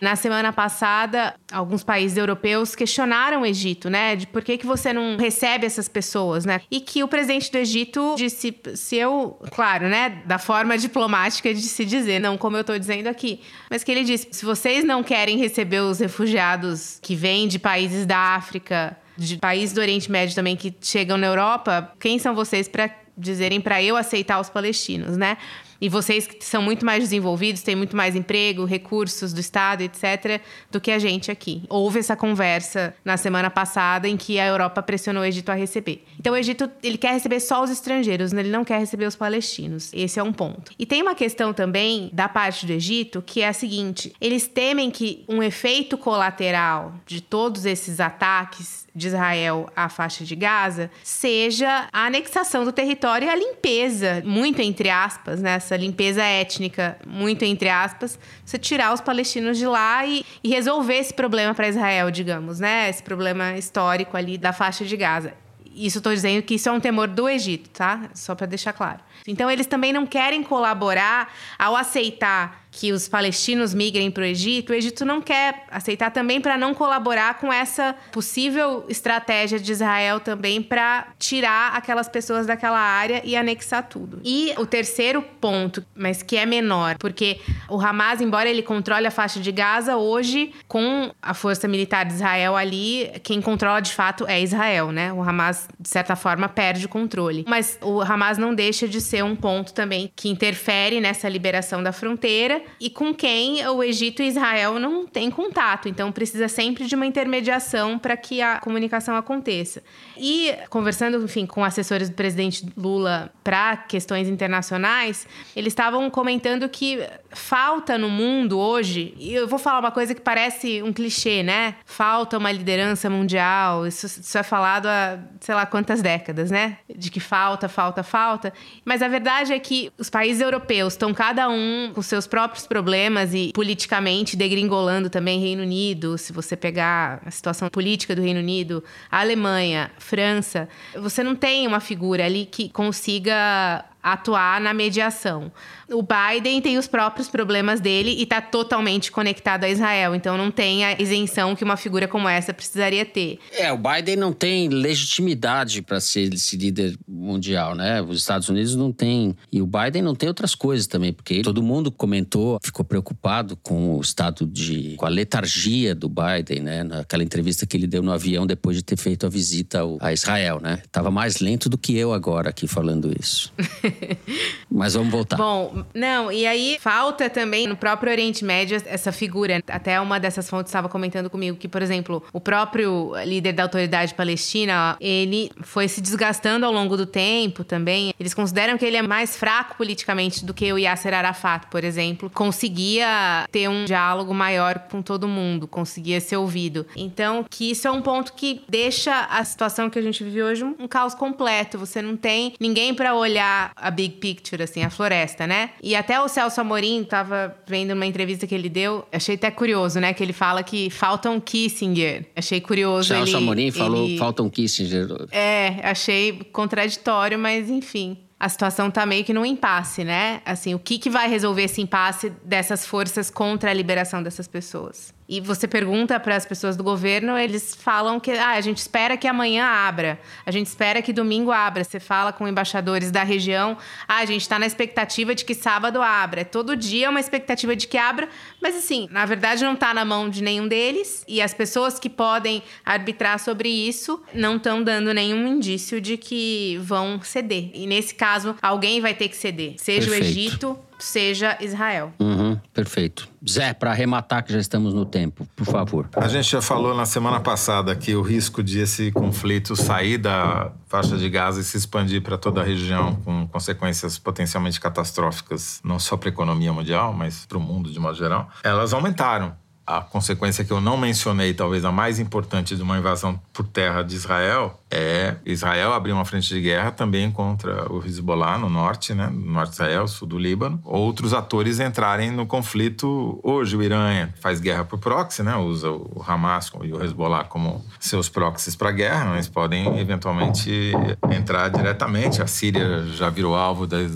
na semana passada, alguns países europeus questionaram o Egito, né? De por que, que você não recebe essas pessoas, né? E que o presidente do Egito disse: se eu, claro, né? Da forma diplomática de se dizer, não como eu estou dizendo aqui, mas que ele disse: se vocês não querem receber os refugiados que vêm de países da África, de países do Oriente Médio também que chegam na Europa, quem são vocês para dizerem para eu aceitar os palestinos, né? E vocês que são muito mais desenvolvidos, têm muito mais emprego, recursos do Estado, etc., do que a gente aqui. Houve essa conversa na semana passada em que a Europa pressionou o Egito a receber. Então, o Egito ele quer receber só os estrangeiros, né? ele não quer receber os palestinos. Esse é um ponto. E tem uma questão também da parte do Egito que é a seguinte: eles temem que um efeito colateral de todos esses ataques de Israel à faixa de Gaza seja a anexação do território e a limpeza, muito entre aspas, né? essa limpeza étnica, muito entre aspas, você tirar os palestinos de lá e, e resolver esse problema para Israel, digamos, né? Esse problema histórico ali da faixa de Gaza. Isso estou dizendo que isso é um temor do Egito, tá? Só para deixar claro. Então eles também não querem colaborar ao aceitar que os palestinos migrem para o Egito, o Egito não quer aceitar também para não colaborar com essa possível estratégia de Israel também para tirar aquelas pessoas daquela área e anexar tudo. E o terceiro ponto, mas que é menor, porque o Hamas, embora ele controle a faixa de Gaza, hoje, com a força militar de Israel ali, quem controla de fato é Israel, né? O Hamas, de certa forma, perde o controle. Mas o Hamas não deixa de ser um ponto também que interfere nessa liberação da fronteira e com quem o Egito e Israel não têm contato. Então precisa sempre de uma intermediação para que a comunicação aconteça. E conversando, enfim, com assessores do presidente Lula para questões internacionais, eles estavam comentando que falta no mundo hoje, e eu vou falar uma coisa que parece um clichê, né? Falta uma liderança mundial. Isso, isso é falado há sei lá quantas décadas, né? De que falta, falta, falta. Mas a verdade é que os países europeus estão cada um com seus próprios problemas e politicamente degringolando também Reino Unido. Se você pegar a situação política do Reino Unido, Alemanha, França, você não tem uma figura ali que consiga atuar na mediação. O Biden tem os próprios problemas dele e está totalmente conectado a Israel, então não tem a isenção que uma figura como essa precisaria ter. É, o Biden não tem legitimidade para ser esse líder mundial, né? Os Estados Unidos não tem. E o Biden não tem outras coisas também, porque todo mundo comentou, ficou preocupado com o estado de. com a letargia do Biden, né? Naquela entrevista que ele deu no avião depois de ter feito a visita a Israel, né? Tava mais lento do que eu agora aqui falando isso. Mas vamos voltar. Bom, não, e aí falta também no próprio Oriente Médio essa figura. Até uma dessas fontes estava comentando comigo que, por exemplo, o próprio líder da autoridade palestina, ele foi se desgastando ao longo do tempo também. Eles consideram que ele é mais fraco politicamente do que o Yasser Arafat, por exemplo. Conseguia ter um diálogo maior com todo mundo, conseguia ser ouvido. Então, que isso é um ponto que deixa a situação que a gente vive hoje um caos completo. Você não tem ninguém para olhar a big picture, assim, a floresta, né? E até o Celso Amorim tava vendo uma entrevista que ele deu, achei até curioso, né? Que ele fala que falta um Kissinger. Achei curioso. Celso ele, Amorim falou ele... falta um Kissinger. É, achei contraditório, mas enfim a situação tá meio que num impasse, né? Assim, o que, que vai resolver esse impasse dessas forças contra a liberação dessas pessoas? E você pergunta para as pessoas do governo, eles falam que ah, a gente espera que amanhã abra, a gente espera que domingo abra. Você fala com embaixadores da região, ah, a gente está na expectativa de que sábado abra. É todo dia uma expectativa de que abra, mas assim, na verdade não está na mão de nenhum deles e as pessoas que podem arbitrar sobre isso não estão dando nenhum indício de que vão ceder. E nesse caso, alguém vai ter que ceder, seja Perfeito. o Egito seja Israel. Uhum, perfeito. Zé, para arrematar que já estamos no tempo, por favor. A gente já falou na semana passada que o risco de esse conflito sair da faixa de Gaza e se expandir para toda a região com consequências potencialmente catastróficas, não só para a economia mundial, mas para o mundo de modo geral, elas aumentaram a consequência que eu não mencionei, talvez a mais importante de uma invasão por terra de Israel, é Israel abrir uma frente de guerra também contra o Hezbollah no norte, né, no norte de Israel, sul do Líbano. Outros atores entrarem no conflito. Hoje o Irã faz guerra por proxy, né, usa o Hamas e o Hezbollah como seus proxies para guerra, mas podem eventualmente entrar diretamente. A Síria já virou alvo das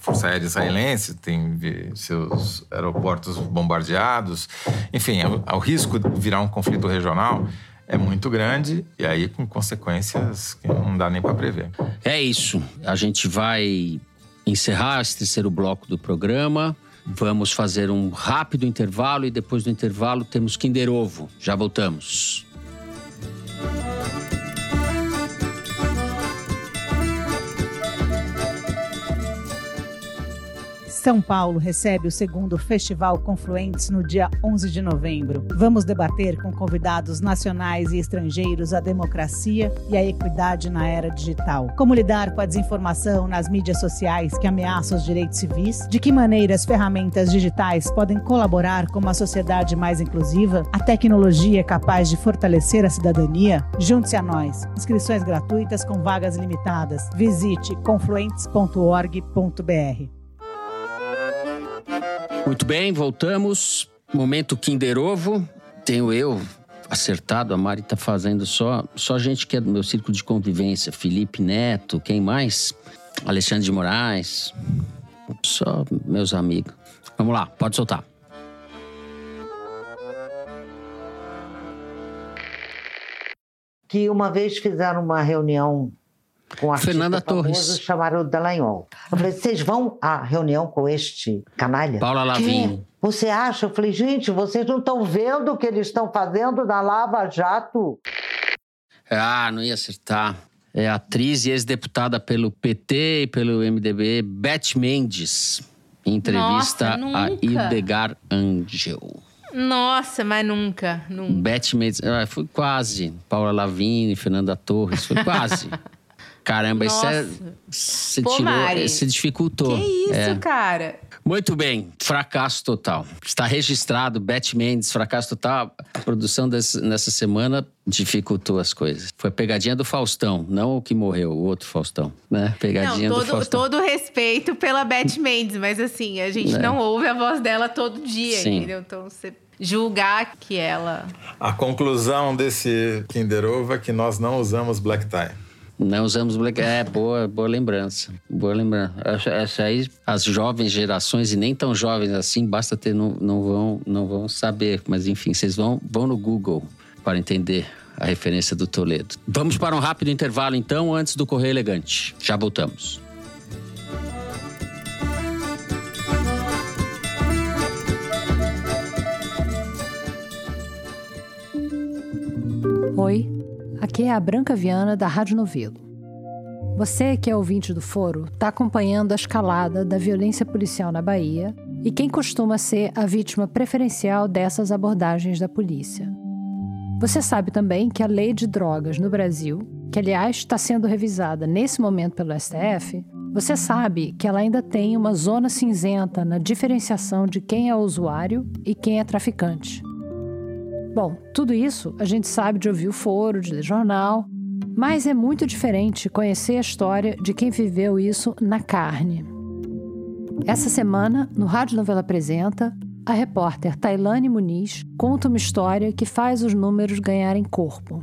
Força Aérea Israelense tem seus aeroportos bombardeados. Enfim, o, o risco de virar um conflito regional é muito grande e aí com consequências que não dá nem para prever. É isso. A gente vai encerrar esse terceiro bloco do programa. Vamos fazer um rápido intervalo e depois do intervalo temos Kinder Ovo. Já voltamos. São Paulo recebe o segundo Festival Confluentes no dia 11 de novembro. Vamos debater com convidados nacionais e estrangeiros a democracia e a equidade na era digital. Como lidar com a desinformação nas mídias sociais que ameaçam os direitos civis? De que maneira as ferramentas digitais podem colaborar com uma sociedade mais inclusiva? A tecnologia é capaz de fortalecer a cidadania? Junte-se a nós. Inscrições gratuitas com vagas limitadas. Visite confluentes.org.br. Muito bem, voltamos. Momento Kinder Ovo. Tenho eu acertado, a Mari tá fazendo só, só gente que é do meu círculo de convivência. Felipe Neto, quem mais? Alexandre de Moraes. Só meus amigos. Vamos lá, pode soltar. Que uma vez fizeram uma reunião com um artista Fernanda famoso, Torres. chamaram o Dallagnol. Eu falei, vocês vão à reunião com este canalha? Paula Lavigne. "Quê? Você acha? Eu falei, gente, vocês não estão vendo o que eles estão fazendo na Lava Jato? Ah, não ia acertar. É a atriz e ex-deputada pelo PT e pelo MDB, Beth Mendes. Em entrevista Nossa, a nunca. Hildegard Angel. Nossa, mas nunca, nunca. Beth Mendes, ah, foi quase. Paula Lavigne, Fernanda Torres, foi quase. Caramba, isso é. Nossa. Você Pô, tirou, você dificultou. Que isso, É. cara? Muito bem, fracasso total. Está registrado, Beth Mendes, fracasso total. A produção desse- nessa semana dificultou as coisas. Foi a pegadinha do Faustão, não o que morreu, o outro Faustão, né? Pegadinha não, do todo, Faustão. todo respeito pela Beth Mendes, mas assim, a gente É. não ouve a voz dela todo dia, Sim. entendeu? Então você julgar que ela. A conclusão desse Kinder Ovo é que nós não usamos black tie. Não usamos black. É, boa, boa lembrança. Boa lembrança. Essa, essa aí, as jovens gerações, e nem tão jovens assim, basta ter, não, não, vão, não vão saber. Mas enfim, vocês vão, vão no Google para entender a referência do Toledo. Vamos para um rápido intervalo, então, antes do Correio Elegante. Já voltamos. Oi, aqui é a Branca Viana da Rádio Novelo. Você que é ouvinte do Foro está acompanhando a escalada da violência policial na Bahia e quem costuma ser a vítima preferencial dessas abordagens da polícia. Você sabe também que a lei de drogas no Brasil, que aliás está sendo revisada nesse momento pelo STF, você sabe que ela ainda tem uma zona cinzenta na diferenciação de quem é usuário e quem é traficante. Bom, tudo isso a gente sabe de ouvir o foro, de ler jornal, mas é muito diferente conhecer a história de quem viveu isso na carne. Essa semana, no Rádio Novela Apresenta, a repórter Tailane Muniz conta uma história que faz os números ganharem corpo.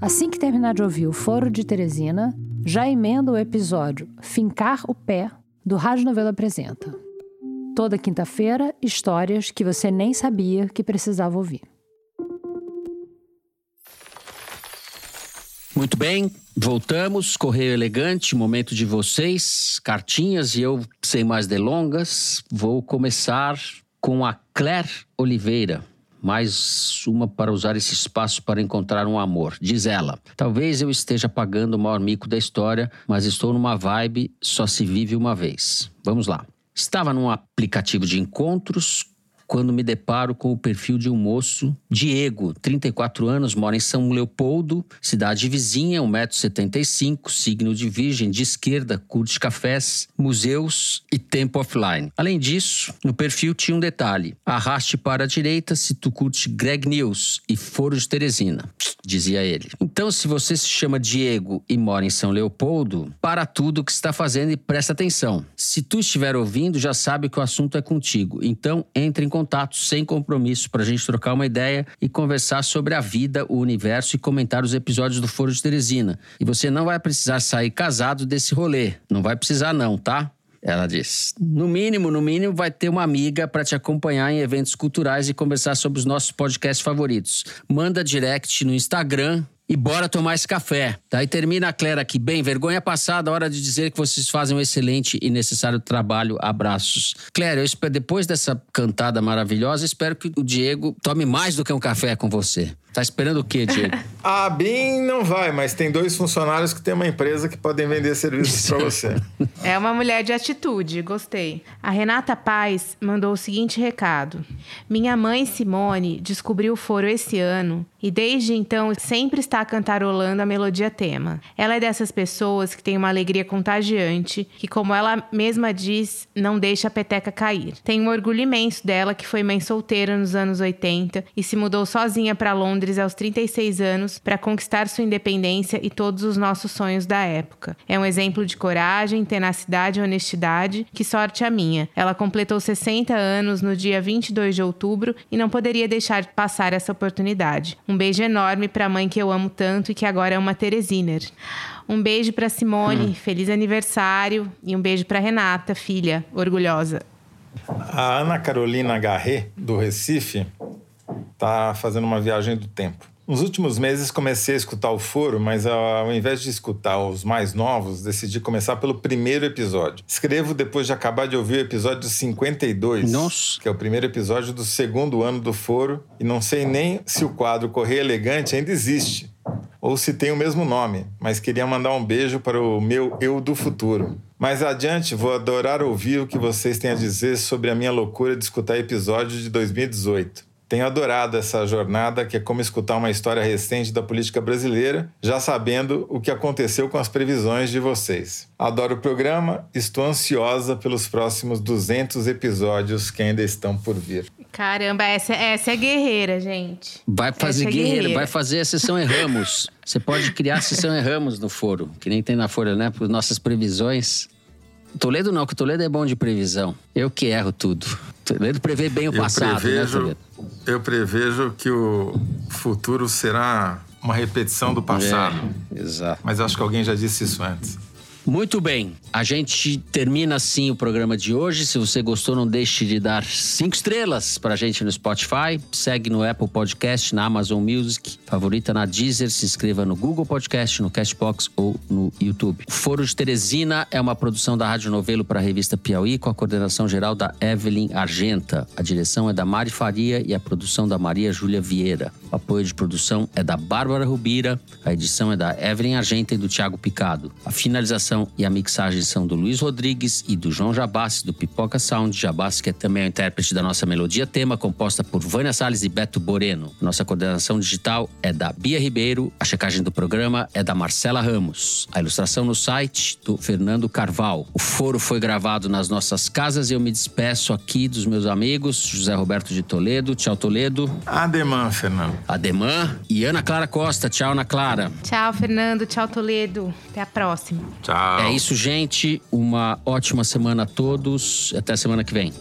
Assim que terminar de ouvir o Foro de Teresina, já emenda o episódio Fincar o Pé do Rádio Novela Apresenta. Toda quinta-feira, histórias que você nem sabia que precisava ouvir. Muito bem, voltamos. Correio Elegante, momento de vocês, cartinhas e eu, sem mais delongas, vou começar com a Claire Oliveira. Mais uma para usar esse espaço para encontrar um amor. Diz ela: Talvez eu esteja pagando o maior mico da história, mas estou numa vibe só se vive uma vez. Vamos lá. Estava num aplicativo de encontros quando me deparo com o perfil de um moço, Diego, 34 anos, mora em São Leopoldo, cidade vizinha, 1,75m, signo de virgem, de esquerda, curte cafés, museus e tempo offline. Além disso, no perfil tinha um detalhe: arraste para a direita se tu curte Greg News e Foro de Teresina, dizia ele. Então, se você se chama Diego e mora em São Leopoldo, para tudo o que está fazendo e presta atenção. Se tu estiver ouvindo, já sabe que o assunto é contigo. Então, entre em contato sem compromisso para a gente trocar uma ideia e conversar sobre a vida, o universo e comentar os episódios do Foro de Teresina. E você não vai precisar sair casado desse rolê. Não vai precisar não, tá? Ela diz: No mínimo, no mínimo, vai ter uma amiga para te acompanhar em eventos culturais e conversar sobre os nossos podcasts favoritos. Manda direct no Instagram e bora tomar esse café. Daí termina a Clara aqui. Bem, vergonha passada, hora de dizer que vocês fazem um excelente e necessário trabalho. Abraços. Clara, eu espero, depois dessa cantada maravilhosa, espero que o Diego tome mais do que um café com você. Tá esperando o quê, Diego? A BIM não vai, mas tem dois funcionários que tem uma empresa que podem vender serviços para você. É uma mulher de atitude, gostei. A Renata Paz mandou o seguinte recado: Minha mãe Simone descobriu o foro esse ano e desde então sempre está cantarolando a melodia tema. Ela é dessas pessoas que tem uma alegria contagiante, que, como ela mesma diz, não deixa a peteca cair. Tenho um orgulho imenso dela, que foi mãe solteira nos anos 80 e se mudou sozinha para Londres aos 36 anos para conquistar sua independência e todos os nossos sonhos da época. É um exemplo de coragem, tenacidade e honestidade. Que sorte a minha. Ela completou 60 anos no dia 22 de outubro e não poderia deixar de passar essa oportunidade. Um beijo enorme para a mãe que eu amo tanto e que agora é uma Teresiner. Um beijo para Simone, feliz aniversário e um beijo para Renata, filha, orgulhosa. A Ana Carolina Garret, do Recife, tá fazendo uma viagem do tempo. Nos últimos meses comecei a escutar o foro, mas ao invés de escutar os mais novos, decidi começar pelo primeiro episódio. Escrevo depois de acabar de ouvir o episódio 52, Nossa. que é o primeiro episódio do segundo ano do foro, e não sei nem se o quadro Correio Elegante ainda existe ou se tem o mesmo nome, mas queria mandar um beijo para o meu eu do futuro. Mais adiante, vou adorar ouvir o que vocês têm a dizer sobre a minha loucura de escutar episódios de 2018. Tenho adorado essa jornada, que é como escutar uma história recente da política brasileira, já sabendo o que aconteceu com as previsões de vocês. Adoro o programa, estou ansiosa pelos próximos 200 episódios que ainda estão por vir. Caramba, essa, essa é guerreira, gente. Vai fazer é guerreira, guerreira. vai fazer a sessão erramos. Você pode criar a sessão erramos no foro, que nem tem na Folha, né? Por nossas previsões. Toledo não, que o Toledo é bom de previsão. Eu que erro tudo. Toledo prevê bem o Eu passado, né, prevejo, Toledo? eu prevejo que o futuro será uma repetição do passado. É, exato. Mas acho que alguém já disse isso antes. Muito bem, a gente termina assim o programa de hoje. Se você gostou, não deixe de dar cinco estrelas pra gente no Spotify. Segue no Apple Podcast, na Amazon Music, favorita na Deezer. Se inscreva no Google Podcast, no Castbox ou no YouTube. O Foro de Teresina é uma produção da Rádio Novelo para a revista Piauí, com a coordenação geral da Evelyn Argenta. A direção é da Mari Faria e a produção da Maria Júlia Vieira. O apoio de produção é da Bárbara Rubira, a edição é da Evelyn Argenta e do Thiago Picado. A finalização e a mixagem são do Luiz Rodrigues e do João Jabassi, do Pipoca Sound. Jabassi, que é também o intérprete da nossa melodia tema, composta por Vânia Salles e Beto Boreno. Nossa coordenação digital é da Bia Ribeiro, a checagem do programa é da Marcela Ramos. A ilustração no site do Fernando Carval. O foro foi gravado nas nossas casas e eu me despeço aqui dos meus amigos, José Roberto de Toledo. Tchau, Toledo. Ademã, Fernando. Ademã e Ana Clara Costa. Tchau, Ana Clara. Tchau, Fernando. Tchau, Toledo. Até a próxima. Tchau. É isso, gente. Uma ótima semana a todos. Até semana que vem.